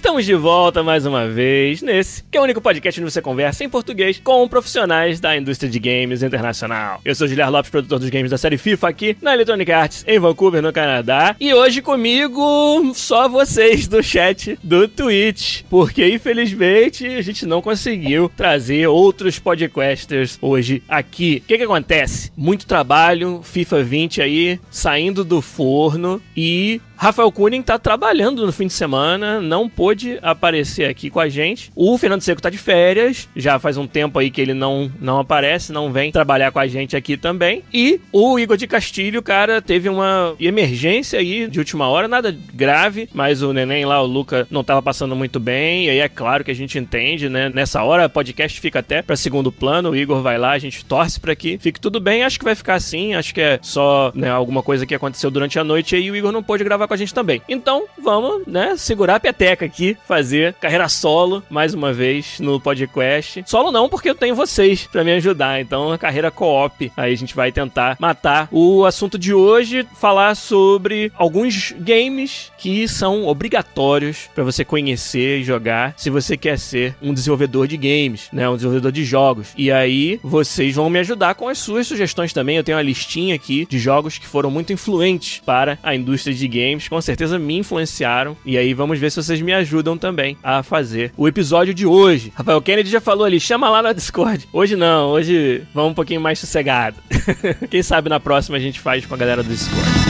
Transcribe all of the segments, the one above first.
Estamos de volta mais uma vez nesse, que é o único podcast onde você conversa em português com profissionais da indústria de games internacional. Eu sou Guilherme Lopes, produtor dos games da série FIFA aqui na Electronic Arts em Vancouver, no Canadá. E hoje comigo só vocês do chat do Twitch, porque infelizmente a gente não conseguiu trazer outros podcasters hoje aqui. O que que acontece? Muito trabalho, FIFA 20 aí saindo do forno e Rafael Kunin tá trabalhando no fim de semana, não pôde aparecer aqui com a gente. O Fernando Seco tá de férias, já faz um tempo aí que ele não, não aparece, não vem trabalhar com a gente aqui também. E o Igor de Castilho, cara, teve uma emergência aí de última hora, nada grave, mas o neném lá, o Luca, não tava passando muito bem. E aí é claro que a gente entende, né? Nessa hora, o podcast fica até para segundo plano, o Igor vai lá, a gente torce para que fique tudo bem. Acho que vai ficar assim, acho que é só né, alguma coisa que aconteceu durante a noite aí o Igor não pôde gravar com a gente também. Então, vamos, né, segurar a peteca aqui, fazer carreira solo mais uma vez no podcast. Solo não, porque eu tenho vocês para me ajudar. Então, a carreira co-op. Aí a gente vai tentar matar. O assunto de hoje falar sobre alguns games que são obrigatórios para você conhecer e jogar se você quer ser um desenvolvedor de games, né, um desenvolvedor de jogos. E aí vocês vão me ajudar com as suas sugestões também. Eu tenho uma listinha aqui de jogos que foram muito influentes para a indústria de games, com certeza me influenciaram. E aí vamos ver se vocês me ajudam também a fazer o episódio de hoje. Rafael Kennedy já falou ali, chama lá na Discord. Hoje não, hoje vamos um pouquinho mais sossegado. Quem sabe na próxima a gente faz com a galera do Discord.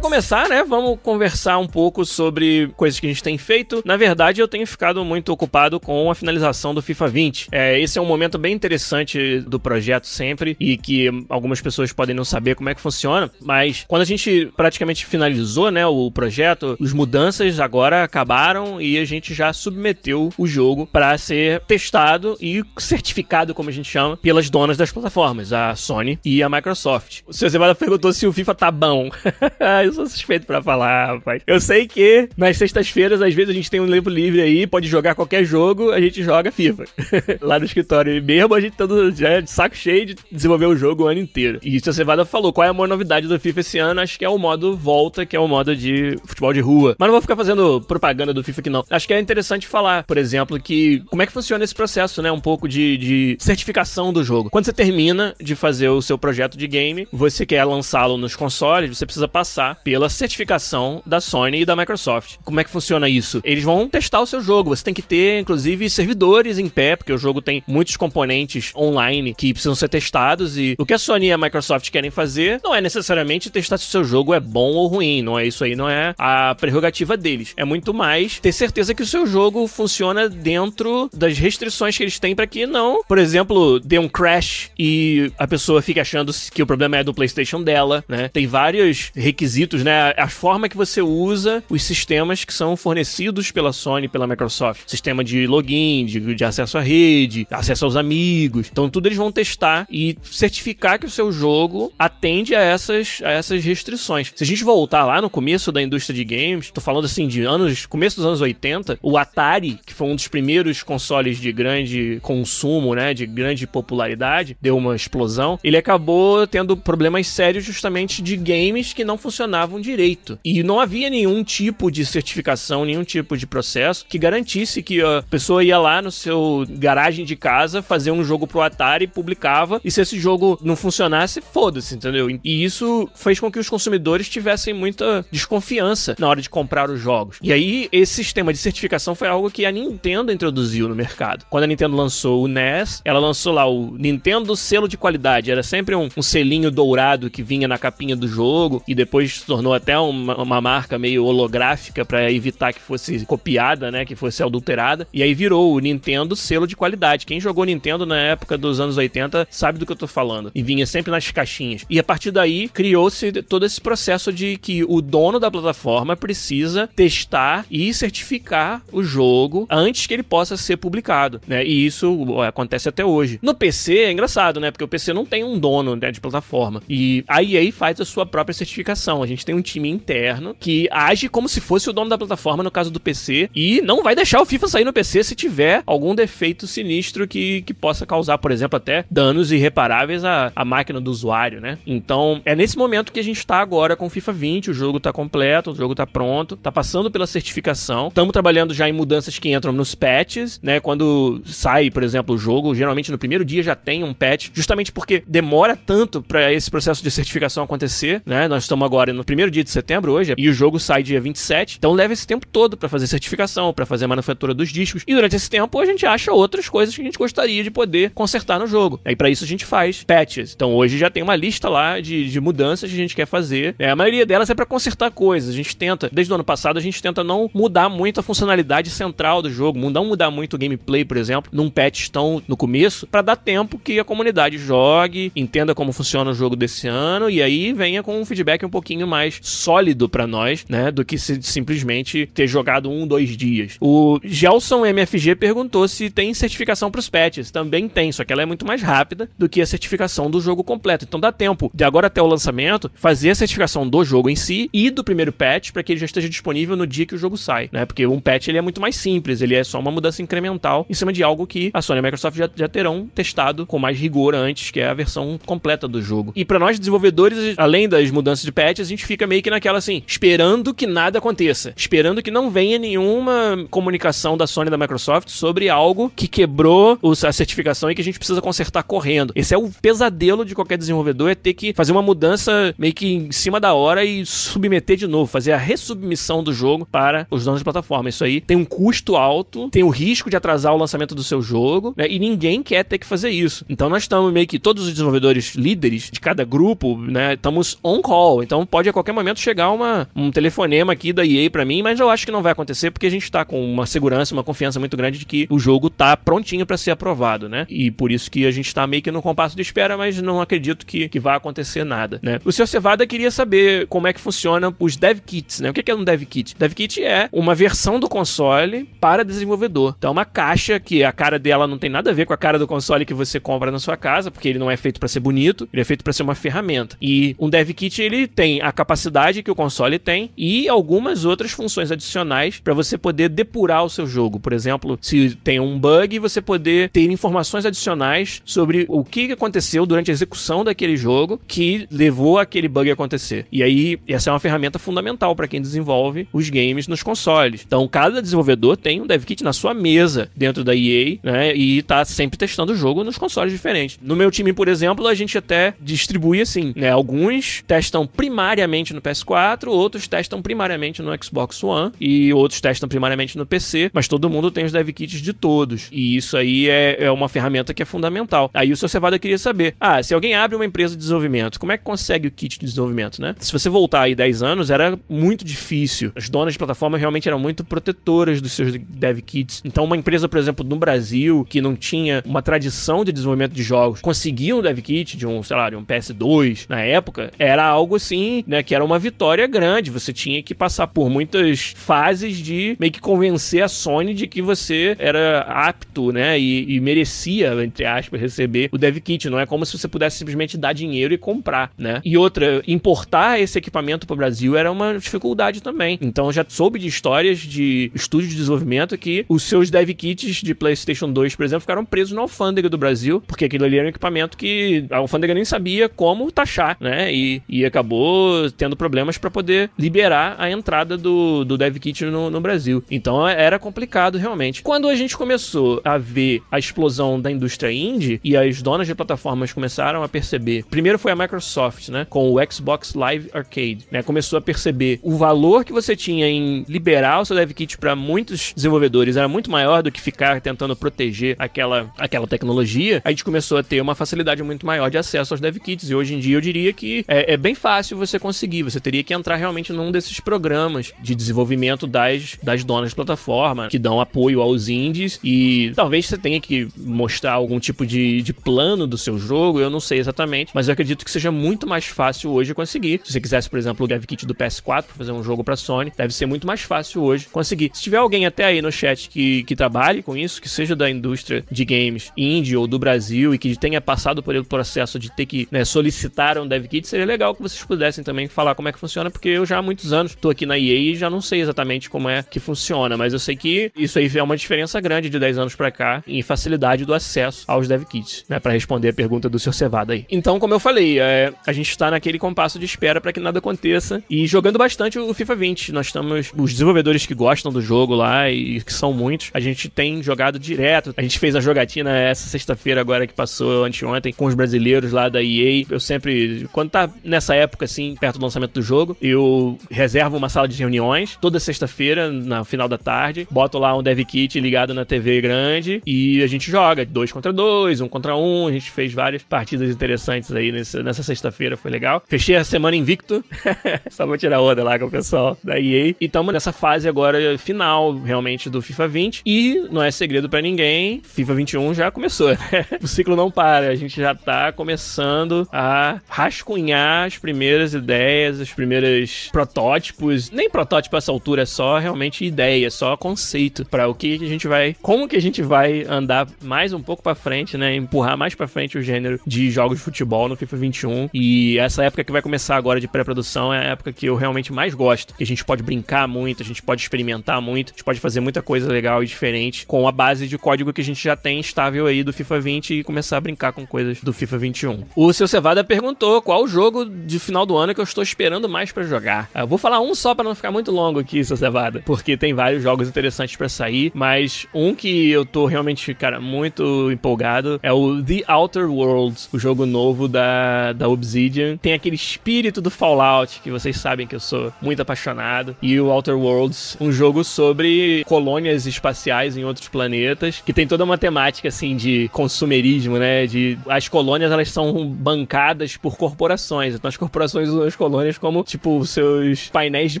Começar, né, vamos conversar um pouco sobre coisas que a gente tem feito. Na verdade, eu tenho ficado muito ocupado com a finalização do FIFA 20. É, esse é um momento bem interessante do projeto sempre e que algumas pessoas podem não saber como é que funciona, mas quando a gente praticamente finalizou, né, o projeto, as mudanças agora acabaram e a gente já submeteu o jogo para ser testado e certificado, como a gente chama, pelas donas das plataformas, a Sony e a Microsoft. O seu Zebada perguntou se o FIFA tá bom. eu sou suspeito para falar, rapaz. Eu sei que nas sextas-feiras, às vezes, a gente tem um tempo livre aí, pode jogar qualquer jogo, a gente joga FIFA. Lá no escritório mesmo, a gente tá já de saco cheio de desenvolver o jogo o ano inteiro. E se a Cevada falou, qual é a maior novidade do FIFA esse ano? Acho que é o modo volta, que é o modo de futebol de rua. Mas não vou ficar fazendo propaganda do FIFA aqui, não. Acho que é interessante falar, por exemplo, que como é que funciona esse processo, né? Um pouco de, de certificação do jogo. Quando você termina de fazer o seu projeto de game, você quer lançá-lo nos consoles, você precisa passar passar pela certificação da Sony e da Microsoft. Como é que funciona isso? Eles vão testar o seu jogo. Você tem que ter, inclusive, servidores em pé, porque o jogo tem muitos componentes online que precisam ser testados. E o que a Sony e a Microsoft querem fazer não é necessariamente testar se o seu jogo é bom ou ruim. Não é isso aí, não é a prerrogativa deles. É muito mais ter certeza que o seu jogo funciona dentro das restrições que eles têm para que não, por exemplo, dê um crash e a pessoa fique achando que o problema é do PlayStation dela, né? Tem vários requisitos requisitos, né? A forma que você usa os sistemas que são fornecidos pela Sony pela Microsoft. Sistema de login, de, de acesso à rede, acesso aos amigos. Então, tudo eles vão testar e certificar que o seu jogo atende a essas, a essas restrições. Se a gente voltar lá no começo da indústria de games, tô falando assim de anos, começo dos anos 80, o Atari, que foi um dos primeiros consoles de grande consumo, né, de grande popularidade, deu uma explosão, ele acabou tendo problemas sérios justamente de games que não funcionavam direito. E não havia nenhum tipo de certificação, nenhum tipo de processo que garantisse que a pessoa ia lá no seu garagem de casa fazer um jogo pro Atari, publicava, e se esse jogo não funcionasse, foda-se, entendeu? E isso fez com que os consumidores tivessem muita desconfiança na hora de comprar os jogos. E aí, esse sistema de certificação foi algo que a Nintendo introduziu no mercado. Quando a Nintendo lançou o NES, ela lançou lá o Nintendo Selo de Qualidade. Era sempre um, um selinho dourado que vinha na capinha do jogo, e depois se tornou até uma, uma marca meio holográfica para evitar que fosse copiada, né? Que fosse adulterada. E aí virou o Nintendo selo de qualidade. Quem jogou Nintendo na época dos anos 80 sabe do que eu tô falando. E vinha sempre nas caixinhas. E a partir daí criou-se todo esse processo de que o dono da plataforma precisa testar e certificar o jogo antes que ele possa ser publicado, né? E isso acontece até hoje. No PC é engraçado, né? Porque o PC não tem um dono né, de plataforma. E a EA faz a sua própria certificação. A gente tem um time interno que age como se fosse o dono da plataforma no caso do PC e não vai deixar o FIFA sair no PC se tiver algum defeito sinistro que, que possa causar, por exemplo, até danos irreparáveis à, à máquina do usuário, né? Então, é nesse momento que a gente está agora com o FIFA 20, o jogo está completo, o jogo está pronto, está passando pela certificação. Estamos trabalhando já em mudanças que entram nos patches, né? Quando sai, por exemplo, o jogo, geralmente no primeiro dia já tem um patch, justamente porque demora tanto para esse processo de certificação acontecer, né? Nós estamos agora no primeiro dia de setembro hoje e o jogo sai dia 27, então leva esse tempo todo para fazer certificação, para fazer a manufatura dos discos. E durante esse tempo a gente acha outras coisas que a gente gostaria de poder consertar no jogo. E para isso a gente faz patches. Então hoje já tem uma lista lá de, de mudanças que a gente quer fazer. É, a maioria delas é para consertar coisas. A gente tenta, desde o ano passado, a gente tenta não mudar muito a funcionalidade central do jogo, não mudar muito o gameplay, por exemplo, num patch tão no começo, para dar tempo que a comunidade jogue, entenda como funciona o jogo desse ano e aí venha com um feedback um pouquinho mais sólido para nós, né, do que se simplesmente ter jogado um, dois dias. O Gelson MFG perguntou se tem certificação para os patches. Também tem, só que ela é muito mais rápida do que a certificação do jogo completo. Então dá tempo de agora até o lançamento fazer a certificação do jogo em si e do primeiro patch para que ele já esteja disponível no dia que o jogo sai, né? Porque um patch ele é muito mais simples, ele é só uma mudança incremental em cima de algo que a Sony e a Microsoft já, já terão testado com mais rigor antes, que é a versão completa do jogo. E para nós desenvolvedores, além das mudanças de patch, a gente fica meio que naquela assim, esperando que nada aconteça, esperando que não venha nenhuma comunicação da Sony da Microsoft sobre algo que quebrou a certificação e que a gente precisa consertar correndo. Esse é o pesadelo de qualquer desenvolvedor, é ter que fazer uma mudança meio que em cima da hora e submeter de novo, fazer a resubmissão do jogo para os donos de plataforma. Isso aí tem um custo alto, tem o risco de atrasar o lançamento do seu jogo, né? E ninguém quer ter que fazer isso. Então nós estamos meio que todos os desenvolvedores líderes de cada grupo, né? Estamos on call. Então pode a qualquer momento chegar uma, um telefonema aqui da EA para mim, mas eu acho que não vai acontecer porque a gente tá com uma segurança, uma confiança muito grande de que o jogo tá prontinho para ser aprovado, né? E por isso que a gente tá meio que no compasso de espera, mas não acredito que, que vai acontecer nada, né? O Sr. Cevada queria saber como é que funciona os dev kits, né? O que é um dev kit? Dev kit é uma versão do console para desenvolvedor. Então é uma caixa que a cara dela não tem nada a ver com a cara do console que você compra na sua casa, porque ele não é feito para ser bonito, ele é feito para ser uma ferramenta. E um dev kit ele tem a capacidade que o console tem e algumas outras funções adicionais para você poder depurar o seu jogo. Por exemplo, se tem um bug, você poder ter informações adicionais sobre o que aconteceu durante a execução daquele jogo que levou aquele bug a acontecer. E aí, essa é uma ferramenta fundamental para quem desenvolve os games nos consoles. Então, cada desenvolvedor tem um dev kit na sua mesa dentro da EA, né? E tá sempre testando o jogo nos consoles diferentes. No meu time, por exemplo, a gente até distribui assim, né? Alguns testam primariamente no PS4, outros testam primariamente no Xbox One e outros testam primariamente no PC, mas todo mundo tem os dev kits de todos. E isso aí é, é uma ferramenta que é fundamental. Aí o seu Cevada queria saber: ah, se alguém abre uma empresa de desenvolvimento, como é que consegue o kit de desenvolvimento, né? Se você voltar aí 10 anos, era muito difícil. As donas de plataforma realmente eram muito protetoras dos seus dev kits. Então, uma empresa, por exemplo, no Brasil, que não tinha uma tradição de desenvolvimento de jogos, conseguia um dev kit de um, sei lá, de um PS2 na época, era algo assim, né, que era uma vitória grande. Você tinha que passar por muitas fases de meio que convencer a Sony de que você era apto, né, e, e merecia, entre aspas, receber o dev kit. Não é como se você pudesse simplesmente dar dinheiro e comprar, né? E outra, importar esse equipamento para o Brasil era uma dificuldade também. Então, eu já soube de histórias de estúdios de desenvolvimento que os seus dev kits de PlayStation 2, por exemplo, ficaram presos na alfândega do Brasil, porque aquilo ali era um equipamento que a alfândega nem sabia como taxar, né? E, e acabou tendo problemas para poder liberar a entrada do, do dev kit no, no Brasil. Então era complicado realmente. Quando a gente começou a ver a explosão da indústria indie e as donas de plataformas começaram a perceber, primeiro foi a Microsoft, né, com o Xbox Live Arcade, né, começou a perceber o valor que você tinha em liberar o seu dev kit para muitos desenvolvedores era muito maior do que ficar tentando proteger aquela, aquela tecnologia. A gente começou a ter uma facilidade muito maior de acesso aos dev kits e hoje em dia eu diria que é, é bem fácil você você conseguir. Você teria que entrar realmente num desses programas de desenvolvimento das, das donas de plataforma, que dão apoio aos indies, e talvez você tenha que mostrar algum tipo de, de plano do seu jogo, eu não sei exatamente, mas eu acredito que seja muito mais fácil hoje conseguir. Se você quisesse, por exemplo, o Dev Kit do PS4 para fazer um jogo para Sony, deve ser muito mais fácil hoje conseguir. Se tiver alguém até aí no chat que, que trabalhe com isso, que seja da indústria de games indie ou do Brasil e que tenha passado por ele processo de ter que né, solicitar um Dev Kit, seria legal que vocês pudessem também falar como é que funciona, porque eu já há muitos anos estou aqui na EA e já não sei exatamente como é que funciona, mas eu sei que isso aí é uma diferença grande de 10 anos para cá em facilidade do acesso aos Dev Kits, né, para responder a pergunta do Sr. Cevada aí. Então, como eu falei, é, a gente está naquele compasso de espera para que nada aconteça e jogando bastante o FIFA 20. Nós estamos os desenvolvedores que gostam do jogo lá e que são muitos, a gente tem jogado direto. A gente fez a jogatina essa sexta-feira agora que passou anteontem com os brasileiros lá da EA. Eu sempre, quando tá nessa época assim, perto do lançamento do jogo, eu reservo uma sala de reuniões toda sexta-feira, na final da tarde, boto lá um dev kit ligado na TV grande e a gente joga dois contra dois, um contra um. A gente fez várias partidas interessantes aí nessa, nessa sexta-feira, foi legal. Fechei a semana invicto, só vou tirar onda lá com o pessoal da EA. E estamos nessa fase agora final, realmente, do FIFA 20. E não é segredo para ninguém, FIFA 21 já começou, né? O ciclo não para, a gente já tá começando a rascunhar as primeiras ideias, os primeiros protótipos. Nem protótipo a essa altura, é só realmente ideia, só conceito para o que a gente vai, como que a gente vai andar mais um pouco para frente, né? Empurrar mais para frente o gênero de jogos de futebol no FIFA 21. E essa época que vai começar agora de pré-produção é a época que eu realmente mais gosto. Que a gente pode brincar muito, a gente pode experimentar muito, a gente pode fazer muita coisa legal e diferente com a base de código que a gente já tem estável aí do FIFA 20 e começar a brincar com coisas do FIFA 21. O seu Cevada perguntou qual o jogo de final do ano que eu estou esperando mais para jogar. Eu vou falar um só para não ficar muito longo aqui, seu Cevada, porque tem vários jogos interessantes para sair, mas um que eu tô realmente, cara, muito empolgado é o The Outer Worlds, o jogo novo da, da Obsidian. Tem aquele espírito do Fallout, que vocês sabem que eu sou muito apaixonado, e o Outer Worlds, um jogo sobre colônias espaciais em outros planetas, que tem toda uma temática assim de consumerismo, né? De as colônias elas são bancadas por corporações. Então as corporações usam as colônias como tipo seus painéis de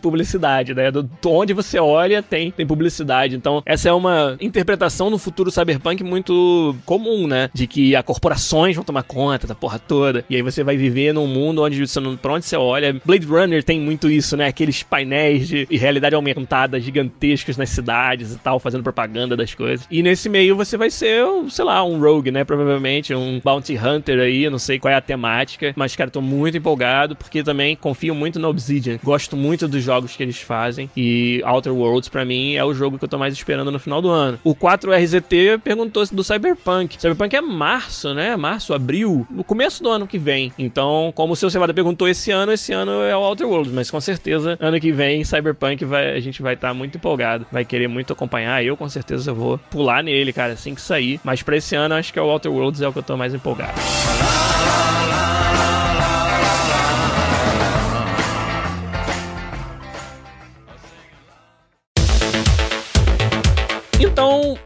publicidade, né? Do, onde você olha tem tem publicidade. Então essa é uma interpretação no futuro cyberpunk muito comum, né? De que as corporações vão tomar conta da porra toda. E aí você vai viver num mundo onde você não, pra onde você olha. Blade Runner tem muito isso, né? Aqueles painéis de realidade aumentada gigantescos nas cidades e tal, fazendo propaganda das coisas. E nesse meio você vai ser, sei lá, um rogue, né? Provavelmente um bounty hunter aí, eu não sei qual é a temática, mas cara, tô muito empolgado porque também confio muito na Obsidian. Gosto muito dos jogos que eles fazem e Outer Worlds para mim é o jogo que eu tô mais esperando no final do ano. O 4RZT perguntou do Cyberpunk. Cyberpunk é março, né? Março, abril, no começo do ano que vem. Então, como o seu Cevada perguntou esse ano, esse ano é o Outer Worlds, mas com certeza ano que vem Cyberpunk vai, a gente vai estar tá muito empolgado, vai querer muito acompanhar. Eu com certeza vou pular nele, cara, assim que sair. Mas para esse ano acho que é o Outer Worlds é o que eu tô mais empolgado.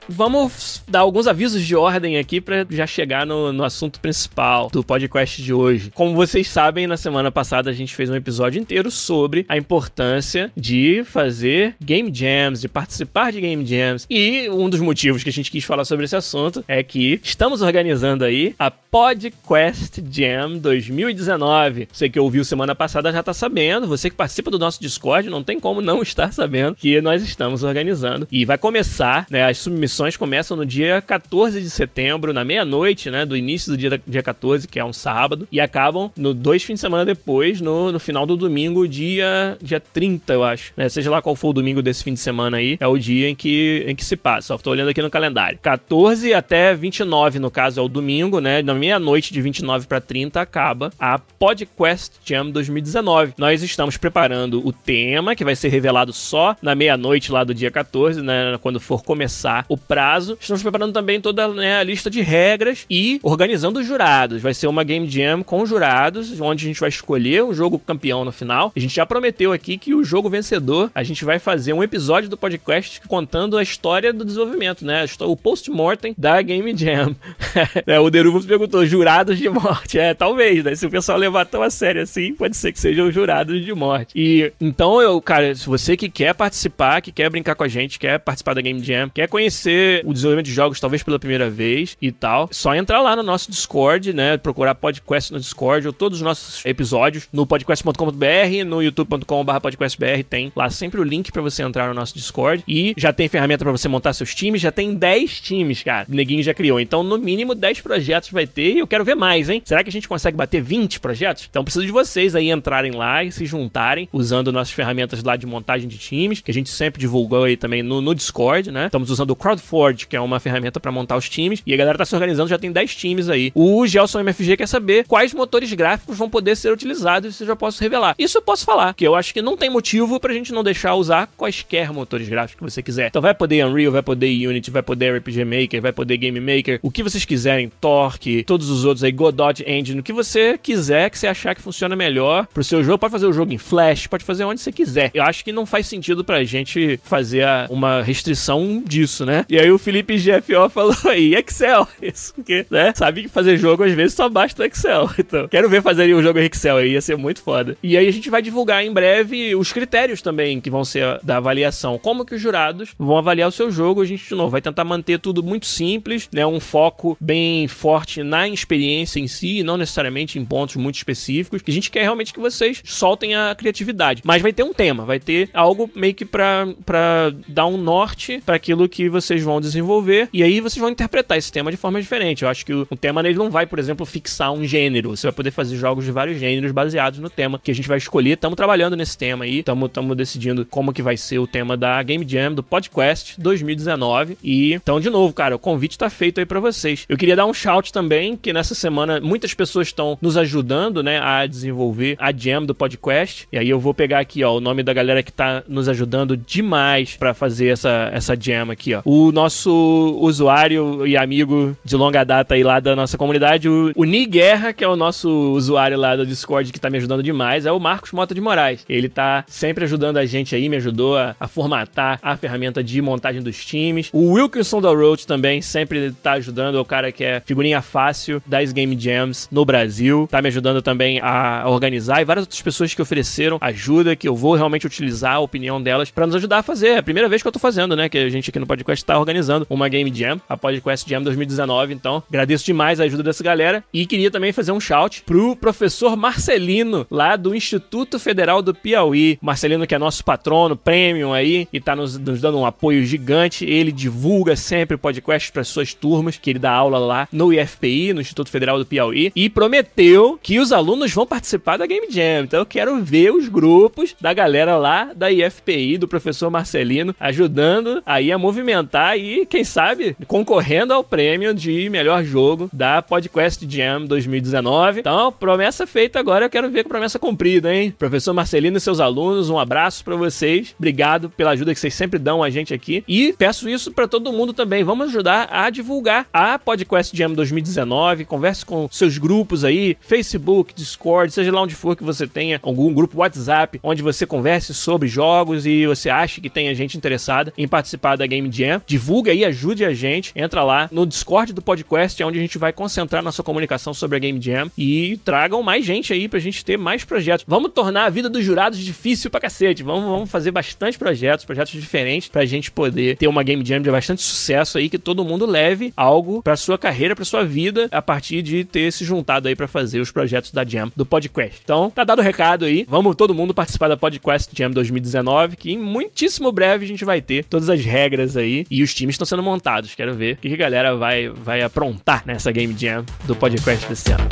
Vamos dar alguns avisos de ordem aqui para já chegar no, no, assunto principal do podcast de hoje. Como vocês sabem, na semana passada a gente fez um episódio inteiro sobre a importância de fazer game jams, de participar de game jams. E um dos motivos que a gente quis falar sobre esse assunto é que estamos organizando aí a PodQuest Jam 2019. Você que ouviu semana passada já tá sabendo, você que participa do nosso Discord não tem como não estar sabendo que nós estamos organizando. E vai começar, né? As submissões começam no dia 14 de setembro, na meia-noite, né? Do início do dia, dia 14, que é um sábado, e acabam no dois fins de semana depois, no, no final do domingo, dia, dia 30, eu acho. Né? Seja lá qual for o domingo desse fim de semana aí, é o dia em que, em que se passa. Só tô olhando aqui no calendário. 14 até 29, no caso, é o domingo, né? Na meia-noite de 29 para 30 acaba a PodQuest Jam 2019. Nós estamos preparando o tema, que vai ser revelado só na meia-noite lá do dia 14, né? Quando for começar o prazo. Estamos preparando também toda né, a lista de regras e organizando os jurados. Vai ser uma Game Jam com jurados, onde a gente vai escolher o jogo campeão no final. A gente já prometeu aqui que o jogo vencedor, a gente vai fazer um episódio do podcast contando a história do desenvolvimento, né? O post-mortem da Game Jam. é, o Deruvo perguntou, jurados de morte. É, talvez, né? Se o pessoal levar tão a sério assim, pode ser que sejam jurados de morte. E então, eu, cara, se você que quer participar, que quer brincar com a gente, quer participar da Game Jam, quer conhecer o desenvolvimento de jogos talvez pela primeira vez e tal, só entrar lá no nosso Discord, né? Procurar podcast no Discord ou todos os nossos episódios no podcast.com.br, no youtube.com.br podcastbr, tem lá sempre o link para você entrar no nosso Discord e já tem ferramenta para você montar seus times, já tem 10 times, cara. O Neguinho já criou. Então, no mínimo 10 projetos vai ter e eu quero ver mais, hein? Será que a gente consegue bater 20 projetos? Então, preciso de vocês aí entrarem lá e se juntarem usando nossas ferramentas lá de montagem de times, que a gente sempre divulgou aí também no, no Discord, né? Estamos usando o CrowdForge, que é uma ferramenta para montar os times, e a galera tá se organizando, já tem 10 times aí. O Gelson MFG quer saber quais motores gráficos vão poder ser utilizados, isso eu já posso revelar. Isso eu posso falar, que eu acho que não tem motivo pra gente não deixar usar quaisquer motores gráficos que você quiser. Então vai poder Unreal, vai poder Unity, vai poder RPG Maker, vai poder Game Maker, o que vocês quiserem, Torque, todos os outros aí, Godot Engine, o que você quiser que você achar que funciona melhor pro seu jogo. Pode fazer o jogo em Flash, pode fazer onde você quiser. Eu acho que não faz sentido pra gente fazer uma restrição disso, né? E aí o Felipe GFO falou aí, Excel. Isso porque, né? Sabe que fazer jogo às vezes só basta o Excel. Então, quero ver fazer um jogo em Excel aí, ia ser muito foda. E aí a gente vai divulgar em breve os critérios também que vão ser da avaliação. Como que os jurados vão avaliar o seu jogo. A gente, de novo, vai tentar manter tudo muito simples, né? Um foco bem forte na experiência em si, não necessariamente em pontos muito específicos. A gente quer realmente que vocês soltem a criatividade. Mas vai ter um tema, vai ter algo meio que pra, pra dar um norte para aquilo que vocês vão desenvolver. E aí vocês vão interpretar esse tema de forma diferente. Eu acho que o, o tema ele não vai, por exemplo, fixar um gênero. Você vai poder fazer jogos de vários gêneros baseados no tema que a gente vai escolher. Estamos trabalhando nesse tema aí, estamos decidindo como que vai ser o tema da Game Jam, do podcast 2019. E então, de novo, cara, o convite está feito aí para vocês. Eu queria dar um shout também, que nessa semana muitas pessoas estão nos ajudando, né, a desenvolver a Jam do podcast. E aí eu vou pegar aqui, ó, o nome da galera que tá nos ajudando demais para fazer essa, essa Jam aqui, ó. O nosso usuário e amigo de longa data aí lá da nossa comunidade, o, o Ni Guerra, que é o nosso usuário lá do Discord que tá me ajudando demais, é o Marcos Mota de Moraes. Ele tá sempre ajudando a gente aí, me ajudou a, a formatar a ferramenta de montagem dos times. O Wilkinson da Road também sempre tá ajudando, é o cara que é figurinha fácil das Game Jams no Brasil. Tá me ajudando também a organizar e várias outras pessoas que ofereceram ajuda, que eu vou realmente utilizar a opinião delas para nos ajudar a fazer. É a primeira vez que eu tô fazendo, né? Que a gente aqui no podcast tá organizando uma Game Jam, a Podcast Jam 2019. Então, agradeço demais a ajuda dessa galera e queria também fazer um shout pro professor Marcelino, lá do Instituto Federal do Piauí. Marcelino, que é nosso patrono premium aí e tá nos, nos dando um apoio gigante. Ele divulga sempre podcast para suas turmas, que ele dá aula lá no IFPI, no Instituto Federal do Piauí, e prometeu que os alunos vão participar da Game Jam. Então eu quero ver os grupos da galera lá da IFPI, do professor Marcelino, ajudando aí a movimentar e, quem sabe, concorrendo ao prêmio de melhor jogo da Podcast Jam 2019. Então, promessa feita agora, eu quero ver com promessa cumprida, hein? Professor Marcelino e seus alunos, um abraço para vocês. Obrigado pela ajuda que vocês sempre dão a gente aqui. E peço isso para todo mundo também. Vamos ajudar a divulgar a Podcast Jam 2019. Converse com seus grupos aí, Facebook, Discord, seja lá onde for que você tenha algum grupo WhatsApp, onde você converse sobre jogos e você acha que tem gente interessada em participar da Game Jam. Divulga aí, ajude a gente. Entra lá no Discord do podcast, é onde a gente vai concentrar nossa comunicação sobre a Game Jam e tragam mais gente aí pra gente ter mais projetos. Vamos tornar a vida dos jurados difícil pra cacete. Vamos, vamos fazer bastante projetos, projetos diferentes pra gente poder ter uma Game Jam de bastante sucesso aí que todo mundo leve algo pra sua carreira, pra sua vida a partir de ter se juntado aí pra fazer os projetos da Jam do podcast. Então, tá dado o recado aí. Vamos todo mundo participar da Podcast Jam 2019, que em muitíssimo breve a gente vai ter todas as regras aí e os times estão sendo montados. Quero ver o que a galera vai, vai aprontar nessa Game Jam do podcast desse ano.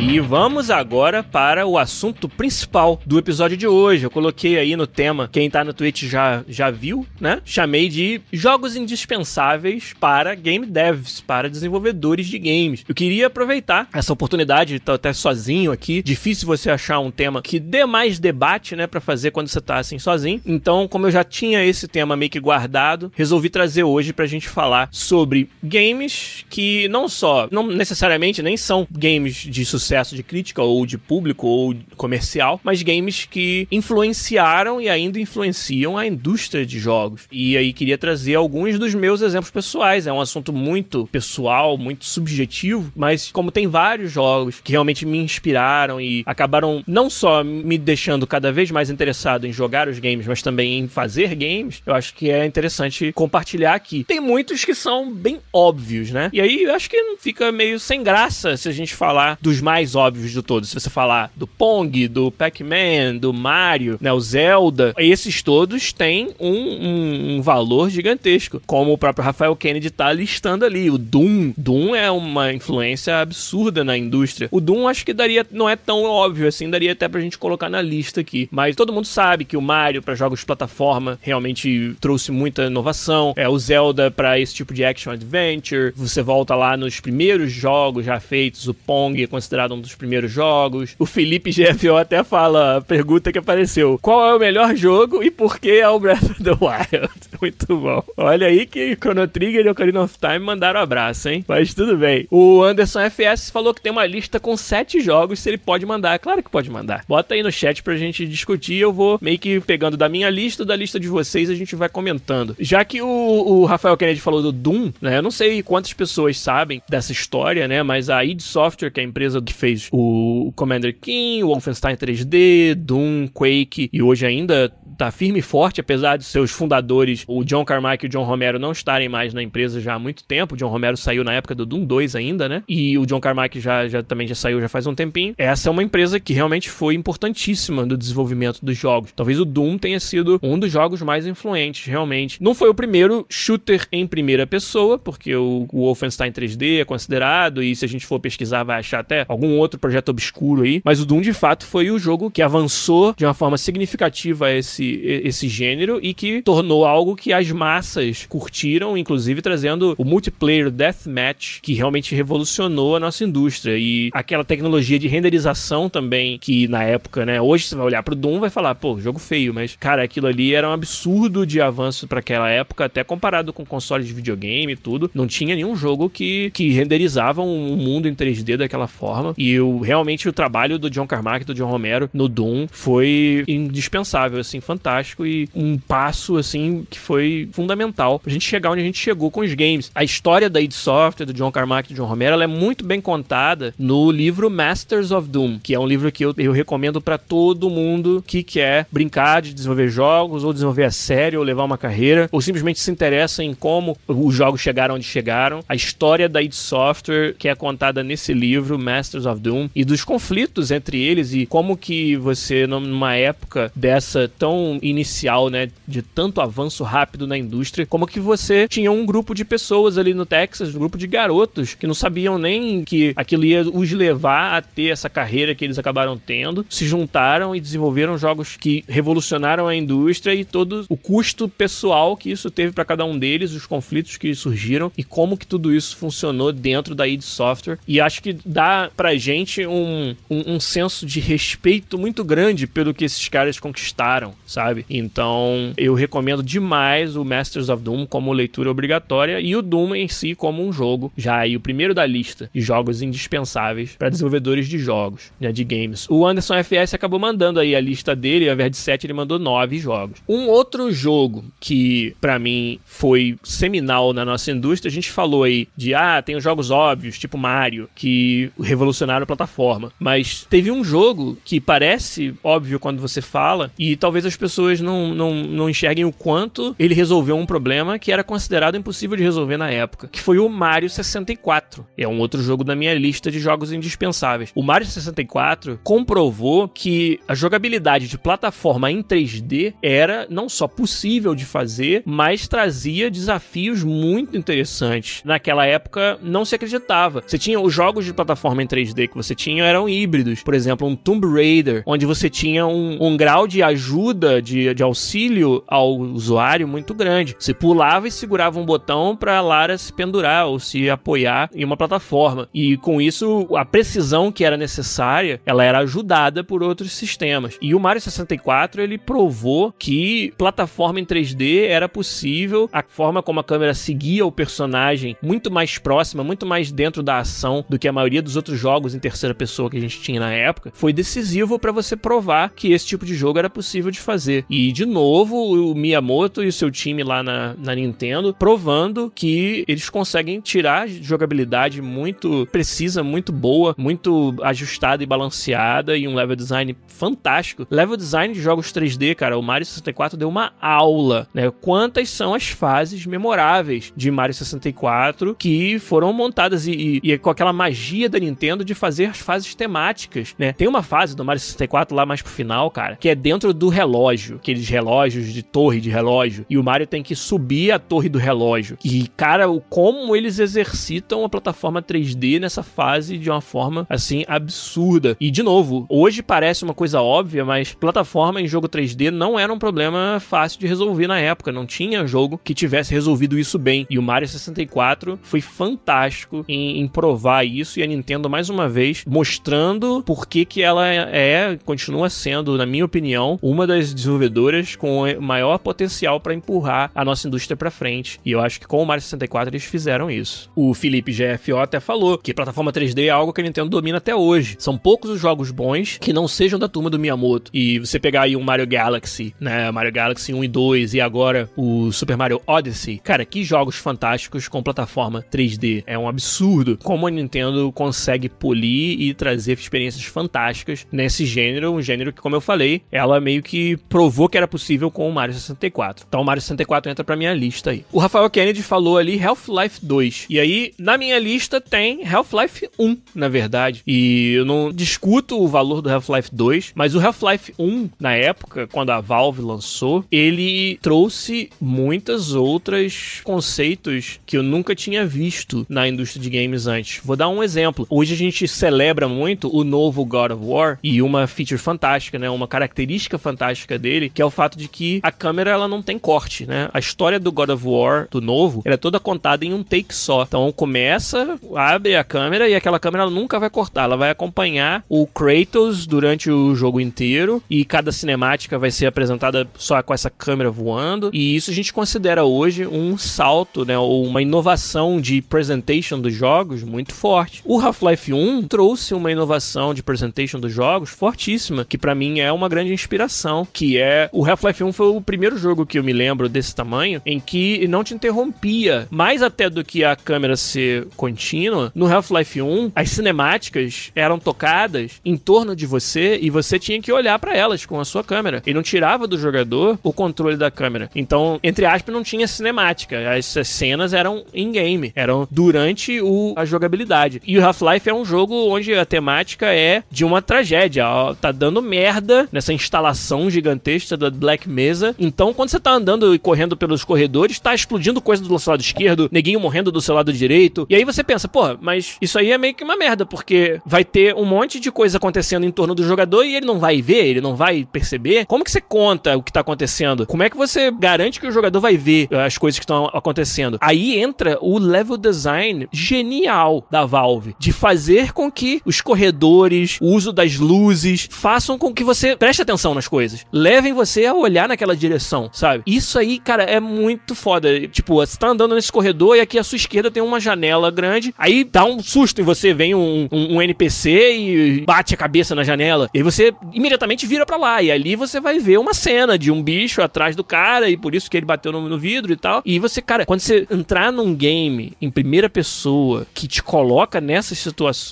E vamos agora para o assunto principal do episódio de hoje. Eu coloquei aí no tema, quem tá no Twitch já, já viu, né? Chamei de jogos indispensáveis para game devs, para desenvolvedores de games. Eu queria aproveitar essa oportunidade, tô até sozinho aqui, difícil você achar um tema que dê mais debate, né, para fazer quando você tá assim sozinho. Então, como eu já tinha esse tema meio que guardado, resolvi trazer hoje pra gente falar sobre games que não só, não necessariamente nem são games de sucesso de crítica ou de público ou comercial, mas games que influenciaram e ainda influenciam a indústria de jogos. E aí queria trazer alguns dos meus exemplos pessoais. É um assunto muito pessoal, muito subjetivo, mas como tem vários jogos que realmente me inspiraram e acabaram não só me deixando cada vez mais interessado em jogar os games, mas também em fazer games, eu acho que é interessante compartilhar aqui. Tem muitos que são bem óbvios, né? E aí eu acho que fica meio sem graça se a gente falar dos mais óbvios de todos. Se você falar do Pong, do Pac-Man, do Mario, né, o Zelda, esses todos têm um, um, um, valor gigantesco. Como o próprio Rafael Kennedy tá listando ali. O Doom. Doom é uma influência absurda na indústria. O Doom acho que daria, não é tão óbvio assim, daria até pra gente colocar na lista aqui. Mas todo mundo sabe que o Mario para jogos de plataforma realmente trouxe muita inovação. É o Zelda para esse tipo de action adventure. Você volta lá nos primeiros jogos já feitos, o Pong considerado um dos primeiros jogos. O Felipe GFO até fala pergunta que apareceu: qual é o melhor jogo e por que é o Breath of the Wild? Muito bom. Olha aí que Chrono Trigger e Ocarina of Time mandaram um abraço, hein? Mas tudo bem. O Anderson FS falou que tem uma lista com sete jogos, se ele pode mandar. Claro que pode mandar. Bota aí no chat pra gente discutir. Eu vou meio que pegando da minha lista, da lista de vocês, a gente vai comentando. Já que o, o Rafael Kennedy falou do Doom, né? Eu não sei quantas pessoas sabem dessa história, né? Mas a id Software, que é a empresa que fez o Commander King, o Wolfenstein 3D, Doom, Quake e hoje ainda tá firme e forte, apesar de seus fundadores, o John Carmack e o John Romero, não estarem mais na empresa já há muito tempo. O John Romero saiu na época do Doom 2 ainda, né? E o John Carmack já, já também já saiu já faz um tempinho. Essa é uma empresa que realmente foi importantíssima no desenvolvimento dos jogos. Talvez o Doom tenha sido um dos jogos mais influentes, realmente. Não foi o primeiro shooter em primeira pessoa, porque o, o Wolfenstein 3D é considerado, e se a gente for pesquisar vai achar até algum outro projeto obscuro aí, mas o Doom de fato foi o jogo que avançou de uma forma significativa esse, esse gênero e que tornou algo que as massas curtiram, inclusive trazendo o multiplayer deathmatch, que realmente revolucionou a nossa indústria. E aquela tecnologia de renderização também, que na época, né, hoje você vai olhar pro Doom e vai falar, pô, jogo feio, mas cara, aquilo ali era um absurdo de avanço para aquela época, até comparado com consoles de videogame e tudo. Não tinha nenhum jogo que, que renderizava um mundo em 3D daquela forma. E eu, realmente o trabalho do John Carmack e do John Romero no Doom foi indispensável, assim, fantástico e um passo, assim, que foi fundamental pra gente chegar onde a gente chegou com os games. A história da id Software, do John Carmack e do John Romero, ela é muito bem contada no livro Masters of Doom, que é um livro que eu, eu recomendo para todo mundo que quer brincar de desenvolver jogos, ou desenvolver a série, ou levar uma carreira, ou simplesmente se interessa em como os jogos chegaram onde chegaram. A história da id Software, que é contada nesse livro, Masters of Doom, e dos conflitos entre eles e como que você, numa época dessa tão inicial, né, de tanto avanço rápido na indústria, como que você tinha um grupo de pessoas ali no Texas, um grupo de garotos que não sabiam nem que aquilo ia os levar a ter essa carreira que eles acabaram tendo, se juntaram e desenvolveram jogos que revolucionaram a indústria e todo o custo pessoal que isso teve para cada um deles, os conflitos que surgiram e como que tudo isso funcionou dentro da id Software. E acho que dá pra gente um, um, um senso de respeito muito grande pelo que esses caras conquistaram, sabe? Então eu recomendo demais o Masters of Doom como leitura obrigatória e o Doom em si como um jogo, já aí o primeiro da lista de jogos indispensáveis para desenvolvedores de jogos, né, de games. O Anderson FS acabou mandando aí a lista dele, ao invés de 7 ele mandou 9 jogos. Um outro jogo que para mim foi seminal na nossa indústria, a gente falou aí de ah, tem os jogos óbvios, tipo Mario, que revolucionaram a plataforma, mas teve um jogo que parece óbvio quando você fala e talvez as pessoas não, não, não enxerguem o quanto ele resolveu um problema que era considerado impossível de resolver na época, que foi o Mario 64. É um outro jogo da minha lista de jogos indispensáveis. O Mario 64 comprovou que a jogabilidade de plataforma em 3D era não só possível de fazer, mas trazia desafios muito interessantes. Naquela época não se acreditava. Você tinha os jogos de plataforma em 3D que você tinha eram híbridos. Por exemplo, um Tomb Raider, onde você tinha um, um grau de ajuda, de, de auxílio ao usuário muito grande. Você pulava e segurava um botão para Lara se pendurar ou se apoiar em uma plataforma. E com isso, a precisão que era necessária, ela era ajudada por outros sistemas. E o Mario 64, ele provou que plataforma em 3D era possível, a forma como a câmera seguia o personagem muito mais próxima, muito mais dentro da ação do que a maioria dos outros jogos em terceira pessoa que a gente tinha na época, foi decisivo para você provar que esse tipo de jogo era possível de fazer. E de novo, o Miyamoto e o seu time lá na, na Nintendo provando que eles conseguem tirar jogabilidade muito precisa, muito boa, muito ajustada e balanceada e um level design fantástico. Level design de jogos 3D, cara, o Mario 64 deu uma aula, né? Quantas são as fases memoráveis de Mario 64 que foram montadas e, e, e com aquela magia da Nintendo de fazer as fases temáticas, né? Tem uma fase do Mario 64 lá mais pro final, cara, que é dentro do relógio, aqueles relógios de torre de relógio, e o Mario tem que subir a torre do relógio. E, cara, o como eles exercitam a plataforma 3D nessa fase de uma forma assim absurda. E de novo, hoje parece uma coisa óbvia, mas plataforma em jogo 3D não era um problema fácil de resolver na época, não tinha jogo que tivesse resolvido isso bem. E o Mario 64 foi fantástico em, em provar isso e a Nintendo mais uma vez mostrando por que que ela é, continua sendo, na minha opinião, uma das desenvolvedoras com maior potencial para empurrar a nossa indústria para frente. E eu acho que com o Mario 64 eles fizeram isso. O Felipe GFO até falou que plataforma 3D é algo que a Nintendo domina até hoje. São poucos os jogos bons que não sejam da turma do Miyamoto. E você pegar aí um Mario Galaxy, né, Mario Galaxy 1 e 2 e agora o Super Mario Odyssey. Cara, que jogos fantásticos com plataforma 3D. É um absurdo como a Nintendo consegue polir e trazer experiências fantásticas nesse gênero, um gênero que, como eu falei, ela meio que provou que era possível com o Mario 64. Então o Mario 64 entra pra minha lista aí. O Rafael Kennedy falou ali Half-Life 2. E aí, na minha lista tem Half-Life 1, na verdade. E eu não discuto o valor do Half-Life 2, mas o Half-Life 1, na época, quando a Valve lançou, ele trouxe muitas outras conceitos que eu nunca tinha visto na indústria de games antes. Vou dar um exemplo. Hoje a gente celebra muito o novo God of War e uma feature fantástica, né, uma característica fantástica dele, que é o fato de que a câmera ela não tem corte, né? A história do God of War do novo, ela é toda contada em um take só. Então começa, abre a câmera e aquela câmera nunca vai cortar, ela vai acompanhar o Kratos durante o jogo inteiro e cada cinemática vai ser apresentada só com essa câmera voando. E isso a gente considera hoje um salto, né, ou uma inovação de presentation dos jogos muito forte. O Half-Life 1 trouxe uma inovação de presentation dos jogos fortíssima, que para mim é uma grande inspiração, que é o Half-Life 1 foi o primeiro jogo que eu me lembro desse tamanho em que não te interrompia, mais até do que a câmera ser contínua. No Half-Life 1, as cinemáticas eram tocadas em torno de você e você tinha que olhar para elas com a sua câmera. E não tirava do jogador o controle da câmera. Então, entre aspas, não tinha cinemática. Essas cenas eram in-game, eram durante o, a jogabilidade. E o Half-Life é um jogo onde a temática é de uma tragédia. Ó, tá dando merda nessa instalação gigantesca da Black Mesa. Então, quando você tá andando e correndo pelos corredores, tá explodindo coisa do seu lado esquerdo, neguinho morrendo do seu lado direito. E aí você pensa, pô, mas isso aí é meio que uma merda, porque vai ter um monte de coisa acontecendo em torno do jogador e ele não vai ver, ele não vai perceber. Como que você conta o que tá acontecendo? Como é que você garante que o jogador vai ver as coisas que estão acontecendo? Aí entra o level design genial da Valve de fazer com que os corredores, o uso das luzes, façam com que você preste atenção nas coisas. Levem você a olhar naquela direção, sabe? Isso aí, cara, é muito foda. Tipo, você tá andando nesse corredor e aqui à sua esquerda tem uma janela grande. Aí dá um susto em você, vem um, um, um NPC e bate a cabeça na janela. E aí você imediatamente vira para lá. E ali você vai ver uma cena de um bicho atrás do cara e por isso que ele bateu no, no vidro e tal. E você, cara, quando você entrar num game em primeira pessoa que te coloca nessas situações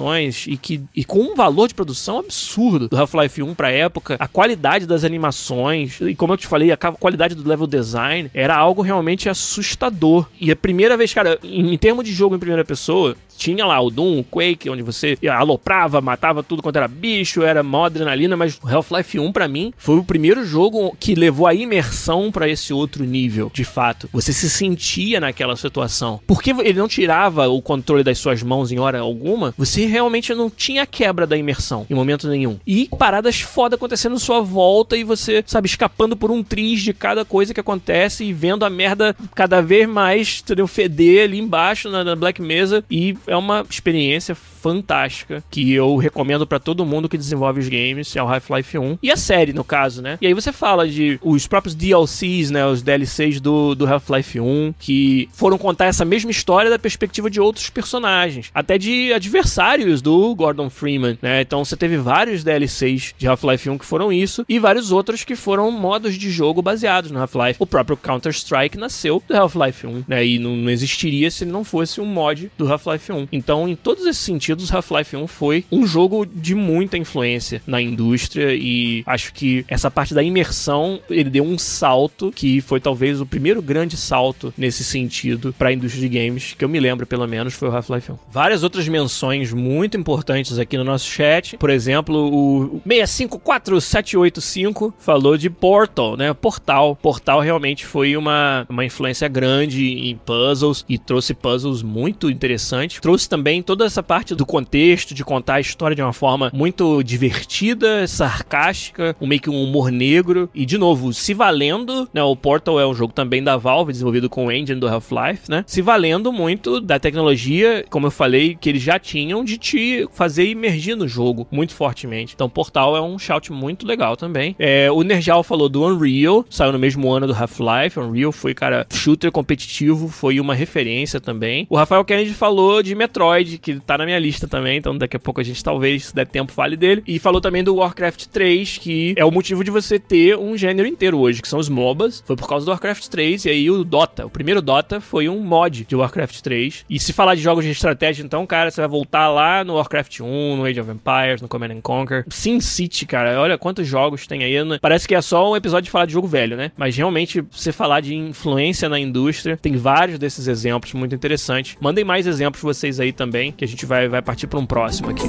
e que e com um valor de produção absurdo do Half-Life 1 pra época, a qualidade das animações e como eu te falei, a qualidade do level design era algo realmente assustador. E a primeira vez, cara, em, em termos de jogo em primeira pessoa, tinha lá o Doom, o Quake, onde você aloprava, matava tudo quanto era bicho, era mó adrenalina, mas Half-Life 1 para mim foi o primeiro jogo que levou a imersão para esse outro nível, de fato. Você se sentia naquela situação. Porque ele não tirava o controle das suas mãos em hora alguma, você realmente não tinha quebra da imersão em momento nenhum. E paradas foda acontecendo à sua volta e você, sabe, escapando por um triz de cada coisa que acontece e vendo a merda cada vez mais, entendeu, feder ali embaixo na, na Black Mesa e é uma experiência fantástica que eu recomendo para todo mundo que desenvolve os games, é o Half-Life 1 e a série no caso, né? E aí você fala de os próprios DLCs, né, os DLCs do, do Half-Life 1 que foram contar essa mesma história da perspectiva de outros personagens, até de adversários do Gordon Freeman, né? Então você teve vários DLCs de Half-Life 1 que foram isso e vários outros que foram modos de jogo baseados no Half-Life. O próprio Counter-Strike nasceu do Half-Life 1, né? E não, não existiria se ele não fosse um mod do Half-Life 1. Então, em todos esses sentidos, Half-Life 1 foi um jogo de muita influência na indústria e acho que essa parte da imersão, ele deu um salto que foi talvez o primeiro grande salto nesse sentido para a indústria de games, que eu me lembro pelo menos, foi o Half-Life 1. Várias outras menções muito importantes aqui no nosso chat, por exemplo, o 654785 falou de Portal, né? Portal. Portal realmente foi uma, uma influência grande em puzzles e trouxe puzzles muito interessantes. Trouxe também toda essa parte do contexto, de contar a história de uma forma muito divertida, sarcástica, um meio que um humor negro. E, de novo, se valendo, né? O Portal é um jogo também da Valve, desenvolvido com o engine do Half-Life, né? Se valendo muito da tecnologia, como eu falei, que eles já tinham de te fazer imergir no jogo muito fortemente. Então, Portal é um shout muito legal também. É, o Nerjal falou do Unreal, saiu no mesmo ano do Half-Life. Unreal foi, cara, shooter competitivo, foi uma referência também. O Rafael Kennedy falou de Metroid, que tá na minha lista também, então daqui a pouco a gente talvez, se der tempo, fale dele. E falou também do Warcraft 3, que é o motivo de você ter um gênero inteiro hoje, que são os MOBAs. Foi por causa do Warcraft 3, e aí o Dota, o primeiro Dota foi um mod de Warcraft 3. E se falar de jogos de estratégia, então, cara, você vai voltar lá no Warcraft 1, no Age of Empires, no Command Conquer. Sim City, cara, olha quantos jogos tem aí. Parece que é só um episódio de falar de jogo velho, né? Mas realmente, você falar de influência na indústria, tem vários desses exemplos muito interessantes. Mandem mais exemplos vocês aí também, que a gente vai, vai partir para um próximo aqui.